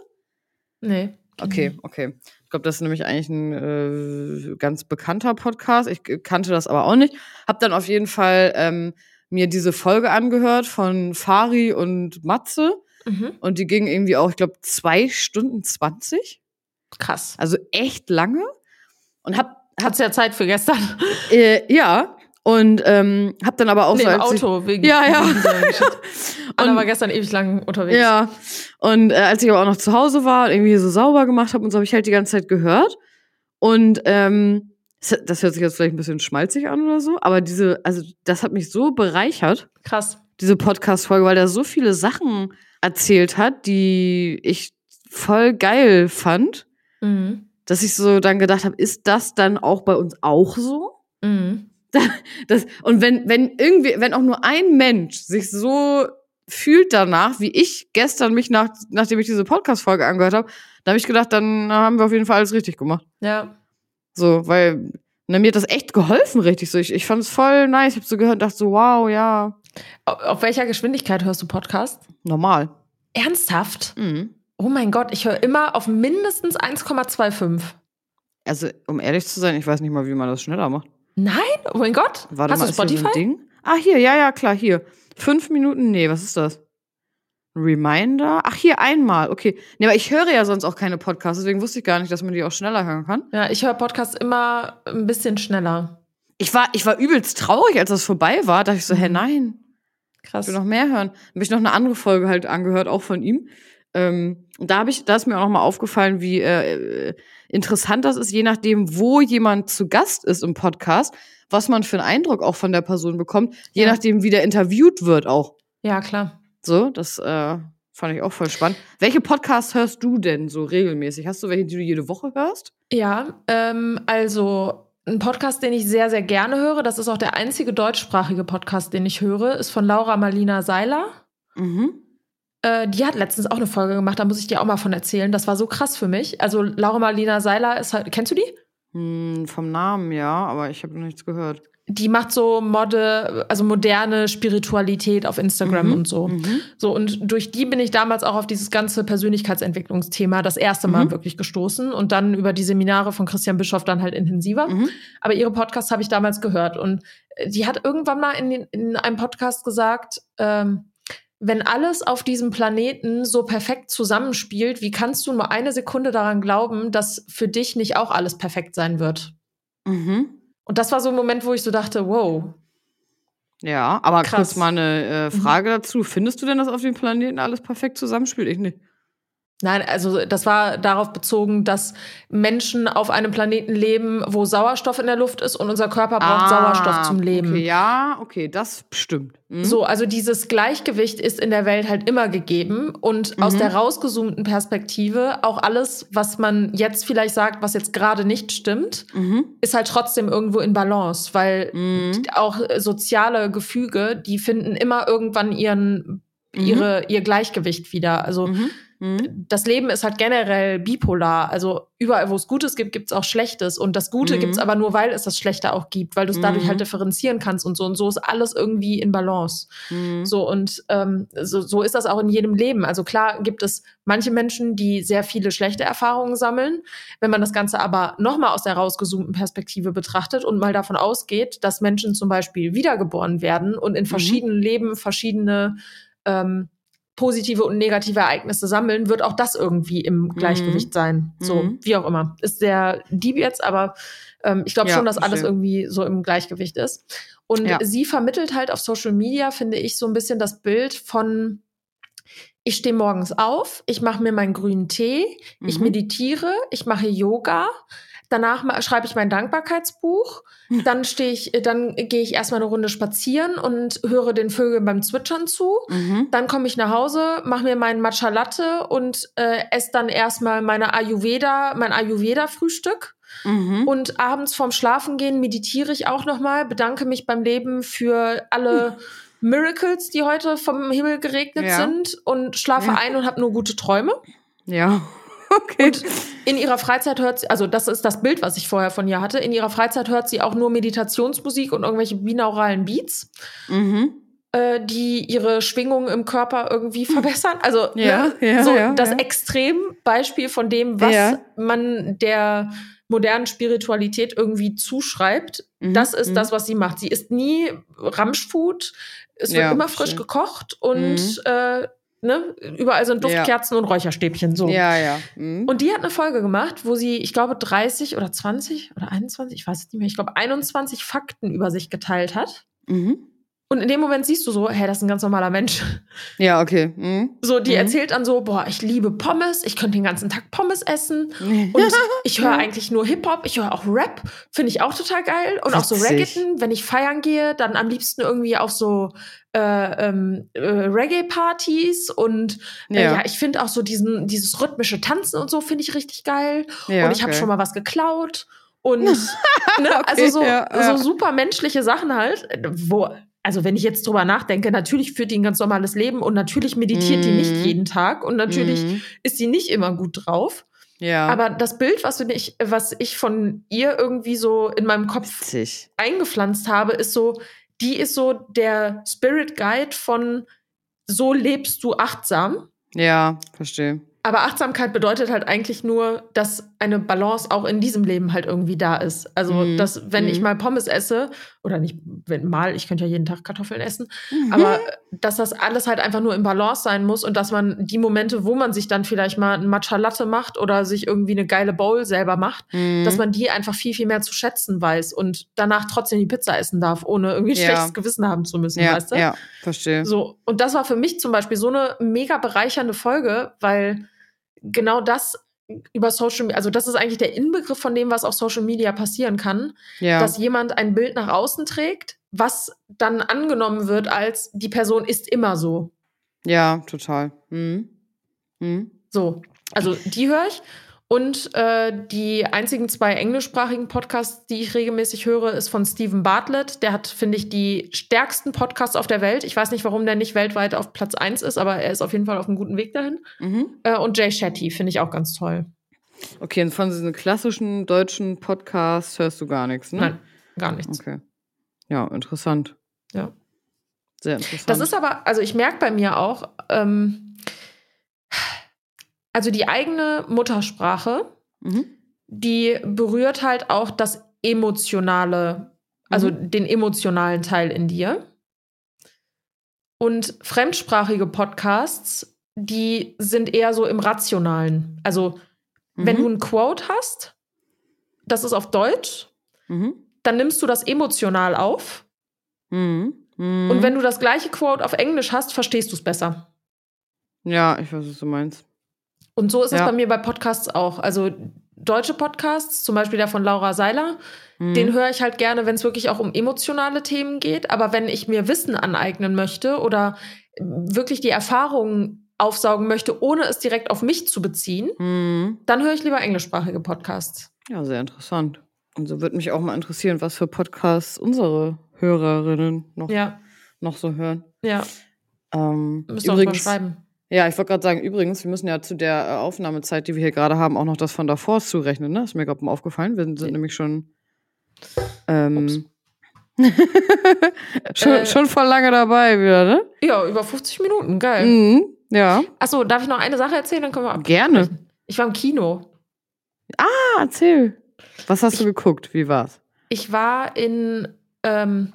Nee. Okay, okay. Ich glaube, das ist nämlich eigentlich ein äh, ganz bekannter Podcast. Ich kannte das aber auch nicht. Hab dann auf jeden Fall ähm, mir diese Folge angehört von Fari und Matze. Mhm. Und die ging irgendwie auch, ich glaube, zwei Stunden zwanzig. Krass. Also echt lange. Und hab Hat's ja Zeit für gestern. äh, ja. Und ähm, hab dann aber auch nee, so im als ich- Auto. Wegen, Ja, ja. wegen. Anna Und- war gestern ewig lang unterwegs. Ja. Und äh, als ich aber auch noch zu Hause war und irgendwie so sauber gemacht habe und so, habe ich halt die ganze Zeit gehört. Und ähm, das, das hört sich jetzt vielleicht ein bisschen schmalzig an oder so, aber diese, also das hat mich so bereichert, Krass. diese Podcast-Folge, weil er so viele Sachen erzählt hat, die ich voll geil fand, Mhm. dass ich so dann gedacht habe, ist das dann auch bei uns auch so? Mhm. Das, und wenn, wenn irgendwie, wenn auch nur ein Mensch sich so fühlt danach, wie ich gestern mich nach, nachdem ich diese Podcast-Folge angehört habe, dann habe ich gedacht, dann haben wir auf jeden Fall alles richtig gemacht. Ja. So, weil na, mir hat das echt geholfen, richtig so. Ich, ich fand es voll nice. Ich habe so gehört und dachte so, wow, ja, Auf, auf welcher Geschwindigkeit hörst du Podcast? normal. Ernsthaft? Mhm. Oh mein Gott, ich höre immer auf mindestens 1,25. Also, um ehrlich zu sein, ich weiß nicht mal, wie man das schneller macht. Nein? Oh mein Gott. Warte Hast mal, du Spotify? so Ding? Ah, hier, ja, ja, klar, hier. Fünf Minuten, nee, was ist das? Reminder? Ach, hier einmal, okay. Nee, aber ich höre ja sonst auch keine Podcasts, deswegen wusste ich gar nicht, dass man die auch schneller hören kann. Ja, ich höre Podcasts immer ein bisschen schneller. Ich war, ich war übelst traurig, als das vorbei war. Da dachte ich so, hä, Mhm. nein, Krass. ich will noch mehr hören. Dann habe ich noch eine andere Folge halt angehört, auch von ihm. Ähm, und da habe ich, da ist mir auch noch mal aufgefallen, wie äh, äh, interessant das ist, je nachdem, wo jemand zu Gast ist im Podcast, was man für einen Eindruck auch von der Person bekommt, je Ja. nachdem, wie der interviewt wird auch. Ja, klar. So, das äh, fand ich auch voll spannend. Welche Podcasts hörst du denn so regelmäßig? Hast du welche, die du jede Woche hörst? Ja, ähm, also ein Podcast, den ich sehr, sehr gerne höre, das ist auch der einzige deutschsprachige Podcast, den ich höre, ist von Laura Marlina Seiler. Mhm. Äh, die hat letztens auch eine Folge gemacht, da muss ich dir auch mal von erzählen. Das war so krass für mich. Also Laura Marlina Seiler ist halt, kennst du die? Hm, vom Namen ja, aber ich habe noch nichts gehört. Die macht so Mode, also moderne Spiritualität auf Instagram Mhm. und so. Mhm. So, und durch die bin ich damals auch auf dieses ganze Persönlichkeitsentwicklungsthema das erste Mal Mhm. wirklich gestoßen und dann über die Seminare von Christian Bischoff dann halt intensiver. Mhm. Aber ihre Podcasts habe ich damals gehört. Und äh, die hat irgendwann mal in, in einem Podcast gesagt, ähm, wenn alles auf diesem Planeten so perfekt zusammenspielt, wie kannst du nur eine Sekunde daran glauben, dass für dich nicht auch alles perfekt sein wird? Mhm. Und das war so ein Moment, wo ich so dachte, wow. Ja, aber Krass. kurz mal eine äh, Frage dazu. Findest du denn, dass auf dem Planeten alles perfekt zusammenspielt? Ich nicht. Nein, also das war darauf bezogen, dass Menschen auf einem Planeten leben, wo Sauerstoff in der Luft ist und unser Körper braucht Sauerstoff zum Leben. Ah, Okay, ja, okay, das stimmt. Mhm. So, also dieses Gleichgewicht ist in der Welt halt immer gegeben und aus Mhm. der rausgezoomten Perspektive auch alles, was man jetzt vielleicht sagt, was jetzt gerade nicht stimmt, Mhm. ist halt trotzdem irgendwo in Balance, weil Mhm. auch soziale Gefüge, die finden immer irgendwann ihren Mhm. ihre ihr Gleichgewicht wieder. Also Mhm. Mhm. das Leben ist halt generell bipolar. Also überall, wo es Gutes gibt, gibt es auch Schlechtes. Und das Gute Mhm. gibt's aber nur, weil es das Schlechte auch gibt, weil du es dadurch Mhm. halt differenzieren kannst und so. Und so ist alles irgendwie in Balance. Mhm. So und ähm, so, so ist das auch in jedem Leben. Also klar gibt es manche Menschen, die sehr viele schlechte Erfahrungen sammeln. Wenn man das Ganze aber nochmal aus der rausgezoomten Perspektive betrachtet und mal davon ausgeht, dass Menschen zum Beispiel wiedergeboren werden und in verschiedenen Leben verschiedene ähm, positive und negative Ereignisse sammeln, wird auch das irgendwie im Gleichgewicht sein. So, Mhm. wie auch immer. Ist sehr deep jetzt, aber ähm, ich glaube Ja, schon, dass alles verstehe. irgendwie so im Gleichgewicht ist. Und Ja. sie vermittelt halt auf Social Media, finde ich, so ein bisschen das Bild von ich stehe morgens auf, ich mache mir meinen grünen Tee, ich Mhm. meditiere, ich mache Yoga, danach schreibe ich mein Dankbarkeitsbuch, dann stehe ich, dann gehe ich erstmal eine Runde spazieren und höre den Vögeln beim Zwitschern zu. Mhm. Dann komme ich nach Hause, mache mir meinen Matcha Latte und äh, esse dann erstmal meine Ayurveda, mein Ayurveda-Frühstück. Mhm. Und abends vorm Schlafengehen meditiere ich auch nochmal, bedanke mich beim Leben für alle Miracles, die heute vom Himmel geregnet Ja. sind und schlafe Ja. ein und habe nur gute Träume. Ja. Okay. Und in ihrer Freizeit hört sie, also das ist das Bild, was ich vorher von ihr hatte, in ihrer Freizeit hört sie auch nur Meditationsmusik und irgendwelche binauralen Beats, mhm. äh, die ihre Schwingungen im Körper irgendwie verbessern. Also Ja, ne, ja, so ja, das ja. Extrembeispiel von dem, was Ja. man der modernen Spiritualität irgendwie zuschreibt. Mhm, Das ist mhm. das, was sie macht. Sie isst nie Ramschfood. Es wird immer frisch verstehe. gekocht und Mhm. äh, ne, überall sind Ja. Duftkerzen und Räucherstäbchen. So. Ja, ja. Mhm. Und die hat eine Folge gemacht, wo sie, ich glaube, 30 oder 20 oder 21, ich weiß es nicht mehr, ich glaube, 21 Fakten über sich geteilt hat. mhm. Und in dem Moment siehst du so, hey, das ist ein ganz normaler Mensch. Ja, okay. Mhm. So, die Mhm. erzählt dann so, boah, ich liebe Pommes, ich könnte den ganzen Tag Pommes essen. Und ich höre Ja. eigentlich nur Hip-Hop, ich höre auch Rap, finde ich auch total geil. Und auch so Witzig. Reggaeton, wenn ich feiern gehe, dann am liebsten irgendwie auf so äh, ähm, äh, Reggae-Partys. Und äh, Ja. ja, ich finde auch so diesen, dieses rhythmische Tanzen und so finde ich richtig geil. Ja, und ich habe okay. schon mal was geklaut. Und ne, also Okay, so, ja, so super menschliche Sachen halt, wo, also wenn ich jetzt drüber nachdenke, natürlich führt die ein ganz normales Leben und natürlich meditiert die nicht Mhm. jeden Tag und natürlich Mhm. ist sie nicht immer gut drauf. Ja. Aber das Bild, was ich, was ich von ihr irgendwie so in meinem Kopf Witzig. eingepflanzt habe, ist so, die ist so der Spirit Guide von so lebst du achtsam. Ja, verstehe. Aber Achtsamkeit bedeutet halt eigentlich nur, dass eine Balance auch in diesem Leben halt irgendwie da ist. Also, Mhm. dass, wenn ich Mhm. mal Pommes esse, oder nicht, wenn mal, ich könnte ja jeden Tag Kartoffeln essen, Mhm. aber dass das alles halt einfach nur im Balance sein muss und dass man die Momente, wo man sich dann vielleicht mal ein Matcha Latte macht oder sich irgendwie eine geile Bowl selber macht, Mhm. dass man die einfach viel, viel mehr zu schätzen weiß und danach trotzdem die Pizza essen darf, ohne irgendwie ein Ja. schlechtes Gewissen haben zu müssen, ja, weißt du? ja, verstehe. So, und das war für mich zum Beispiel so eine mega bereichernde Folge, weil genau das über Social Media, also das ist eigentlich der Inbegriff von dem, was auf Social Media passieren kann, ja. dass jemand ein Bild nach außen trägt, was dann angenommen wird als die Person ist immer so. ja, total. Mhm. Mhm. So, also die höre ich. Und äh, die einzigen zwei englischsprachigen Podcasts, die ich regelmäßig höre, ist von Stephen Bartlett. Der hat, finde ich, die stärksten Podcasts auf der Welt. Ich weiß nicht, warum der nicht weltweit auf Platz 1 ist, aber er ist auf jeden Fall auf einem guten Weg dahin. Mhm. Äh, und Jay Shetty finde ich auch ganz toll. Okay, und von diesen klassischen deutschen Podcasts hörst du gar nichts, ne? Nein, gar nichts. Okay. Ja, interessant. Ja. Sehr interessant. Das ist aber, also ich merke bei mir auch, ähm, also die eigene Muttersprache, Mhm. die berührt halt auch das emotionale, also Mhm. den emotionalen Teil in dir. Und fremdsprachige Podcasts, die sind eher so im rationalen. Also wenn Mhm. du ein Quote hast, das ist auf Deutsch, Mhm. dann nimmst du das emotional auf. Mhm. Mhm. Und wenn du das gleiche Quote auf Englisch hast, verstehst du es besser. Ja, ich weiß, was du meinst. Und so ist es Ja. bei mir bei Podcasts auch. Also deutsche Podcasts, zum Beispiel der von Laura Seiler, Mhm. den höre ich halt gerne, wenn es wirklich auch um emotionale Themen geht. Aber wenn ich mir Wissen aneignen möchte oder wirklich die Erfahrungen aufsaugen möchte, ohne es direkt auf mich zu beziehen, Mhm. dann höre ich lieber englischsprachige Podcasts. Ja, sehr interessant. Und so würde mich auch mal interessieren, was für Podcasts unsere Hörerinnen noch, Ja, noch so hören. ja. Ähm, Müsst ihr uns mal übrigens, schreiben. Ja, ich wollte gerade sagen, übrigens, wir müssen ja zu der äh, Aufnahmezeit, die wir hier gerade haben, auch noch das von davor zurechnen. Ne? Ist mir gerade mal aufgefallen. Wir sind, sind nämlich schon, ähm, schon, Äh. schon voll lange dabei wieder, ne? Ja, über 50 Minuten, geil. Mhm. Ja, Achso, darf ich noch eine Sache erzählen? Dann können wir ab. gerne. Ich war im Kino. Ah, erzähl. Was hast du geguckt? Wie war's? Ich war in, ähm,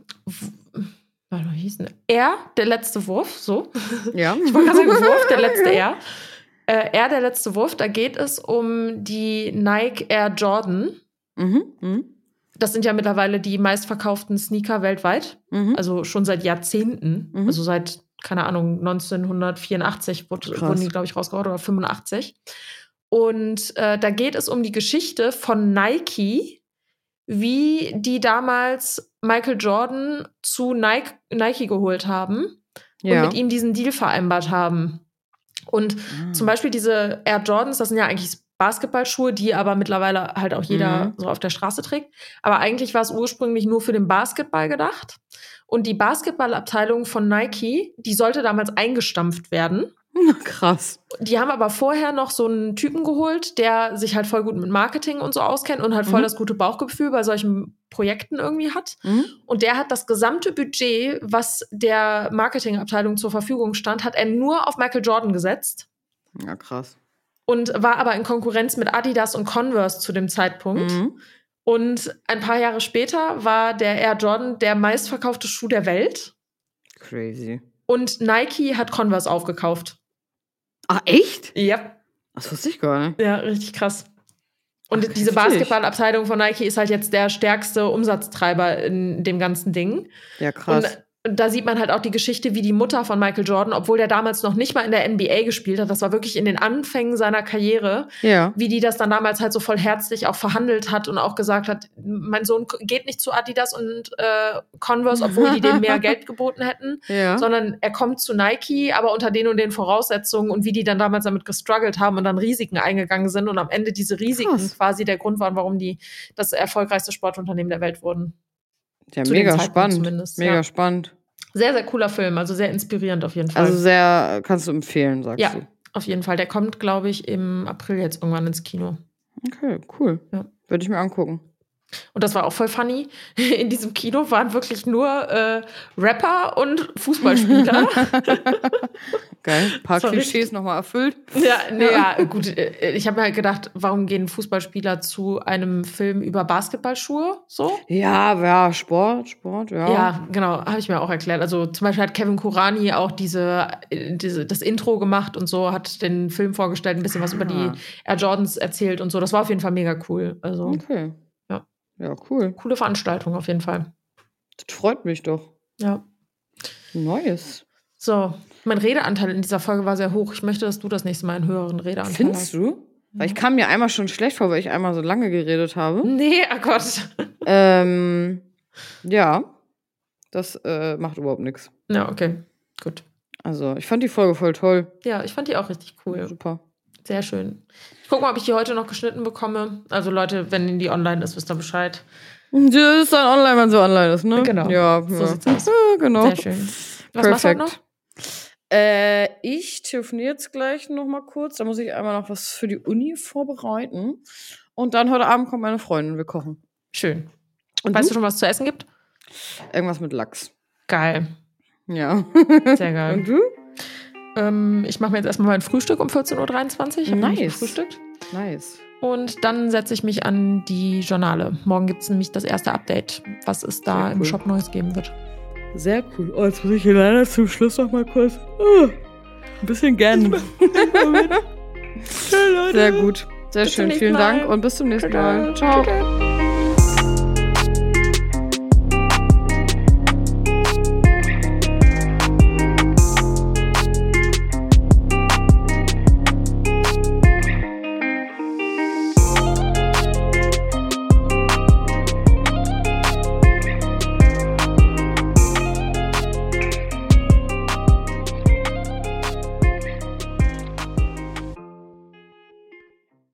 warte mal, wie hieß denn? Er, der letzte Wurf, so. Ja. Ich wollte gerade sagen, Wurf, der letzte R. Äh, er, der letzte Wurf, da geht es um die Nike Air Jordan. Mhm. Mhm. Das sind ja mittlerweile die meistverkauften Sneaker weltweit. Mhm. Also schon seit Jahrzehnten. Mhm. Also seit, keine Ahnung, 1984 wurde, Krass. wurden die, glaube ich, rausgehauen oder 85. Und äh, da geht es um die Geschichte von Nike, wie die damals Michael Jordan zu Nike, Nike geholt haben ja. und mit ihm diesen Deal vereinbart haben. Und Ah. zum Beispiel diese Air Jordans, das sind ja eigentlich Basketballschuhe, die aber mittlerweile halt auch jeder Mhm. so auf der Straße trägt. Aber eigentlich war es ursprünglich nur für den Basketball gedacht. Und die Basketballabteilung von Nike, die sollte damals eingestampft werden. Krass. Die haben aber vorher noch so einen Typen geholt, der sich halt voll gut mit Marketing und so auskennt und halt voll Mhm. das gute Bauchgefühl bei solchen Projekten irgendwie hat. Mhm. Und der hat das gesamte Budget, was der Marketingabteilung zur Verfügung stand, hat er nur auf Michael Jordan gesetzt Ja, krass. und war aber in Konkurrenz mit Adidas und Converse zu dem Zeitpunkt. Mhm. Und ein paar Jahre später war der Air Jordan der meistverkaufte Schuh der Welt. Crazy. Und Nike hat Converse aufgekauft. Ach, echt? Ja, Das wusste ich gar nicht. ja, richtig krass. Und Ach, diese. Basketballabteilung von Nike ist halt jetzt der stärkste Umsatztreiber in dem ganzen Ding. Ja, krass. Und da sieht man halt auch die Geschichte, wie die Mutter von Michael Jordan, obwohl der damals noch nicht mal in der NBA gespielt hat, das war wirklich in den Anfängen seiner Karriere, ja. wie die das dann damals halt so voll herzlich auch verhandelt hat und auch gesagt hat, mein Sohn geht nicht zu Adidas und äh, Converse, obwohl die dem mehr Geld geboten hätten, Ja. sondern er kommt zu Nike, aber unter den und den Voraussetzungen und wie die dann damals damit gestruggelt haben und dann Risiken eingegangen sind und am Ende diese Risiken Krass. quasi der Grund waren, warum die das erfolgreichste Sportunternehmen der Welt wurden. Ja, zu mega spannend. Mega ja. spannend. Sehr, sehr cooler Film, also sehr inspirierend auf jeden Fall. Also sehr, kannst du empfehlen, sagst Ja. du. auf jeden Fall. Der kommt, glaube ich, im April jetzt irgendwann ins Kino. Okay, cool. Ja. Würde ich mir angucken. Und das war auch voll funny. In diesem Kino waren wirklich nur äh, Rapper und Fußballspieler. Geil. Ein paar war Klischees nochmal erfüllt. ja, nee, ja, gut. äh, Ich habe mir halt gedacht, warum gehen Fußballspieler zu einem Film über Basketballschuhe? So? Ja, ja, Sport, Sport, ja. Ja, genau, habe ich mir auch erklärt. Also zum Beispiel hat Kevin Kurani auch diese, äh, diese, das Intro gemacht und so, hat den Film vorgestellt, ein bisschen was über die Ah. Air Jordans erzählt und so. Das war auf jeden Fall mega cool. Also Okay. Ja. Cool. coole Veranstaltung auf jeden Fall. Das freut mich doch. Ja. Neues. So, mein Redeanteil in dieser Folge war sehr hoch. Ich möchte, dass du das nächste Mal einen höheren Redeanteil Findest hast. du? Weil ich kam mir einmal schon schlecht vor, weil ich einmal so lange geredet habe. Nee, oh Gott. ähm, ja. Das äh, macht überhaupt nichts. Ja, okay. Gut. Also, ich fand die Folge voll toll. Ja, ich fand die auch richtig cool. Super. Sehr schön. Ich gucke mal, ob ich die heute noch geschnitten bekomme. Also Leute, wenn die online ist, wisst ihr Bescheid. Das ist dann online, wenn sie online ist, ne? Genau. Ja, So ja. sieht's aus. Ja, genau. Sehr schön. Was machst du heute noch? Äh, ich telefoniere jetzt gleich noch mal kurz. Da muss ich einmal noch was für die Uni vorbereiten. Und dann heute Abend kommt meine Freundin, wir kochen. Schön. Und weißt du? du schon, was es zu essen gibt? Irgendwas mit Lachs. Geil. Ja. Sehr geil. Und du? Ähm, ich mache mir jetzt erstmal mein Frühstück um 14.23 Uhr. Ich habe Nice. nice. gefrühstückt. Nice. Und dann setze ich mich an die Journale. Morgen gibt es nämlich das erste Update, was es da Sehr im cool. Shop Neues geben wird. Sehr cool. Oh, jetzt muss ich hier leider zum Schluss noch mal kurz. Oh, ein bisschen gern. Sehr gut. Sehr Bis schön. Vielen Mal. Dank und bis zum nächsten Mal. Ciao. Ciao.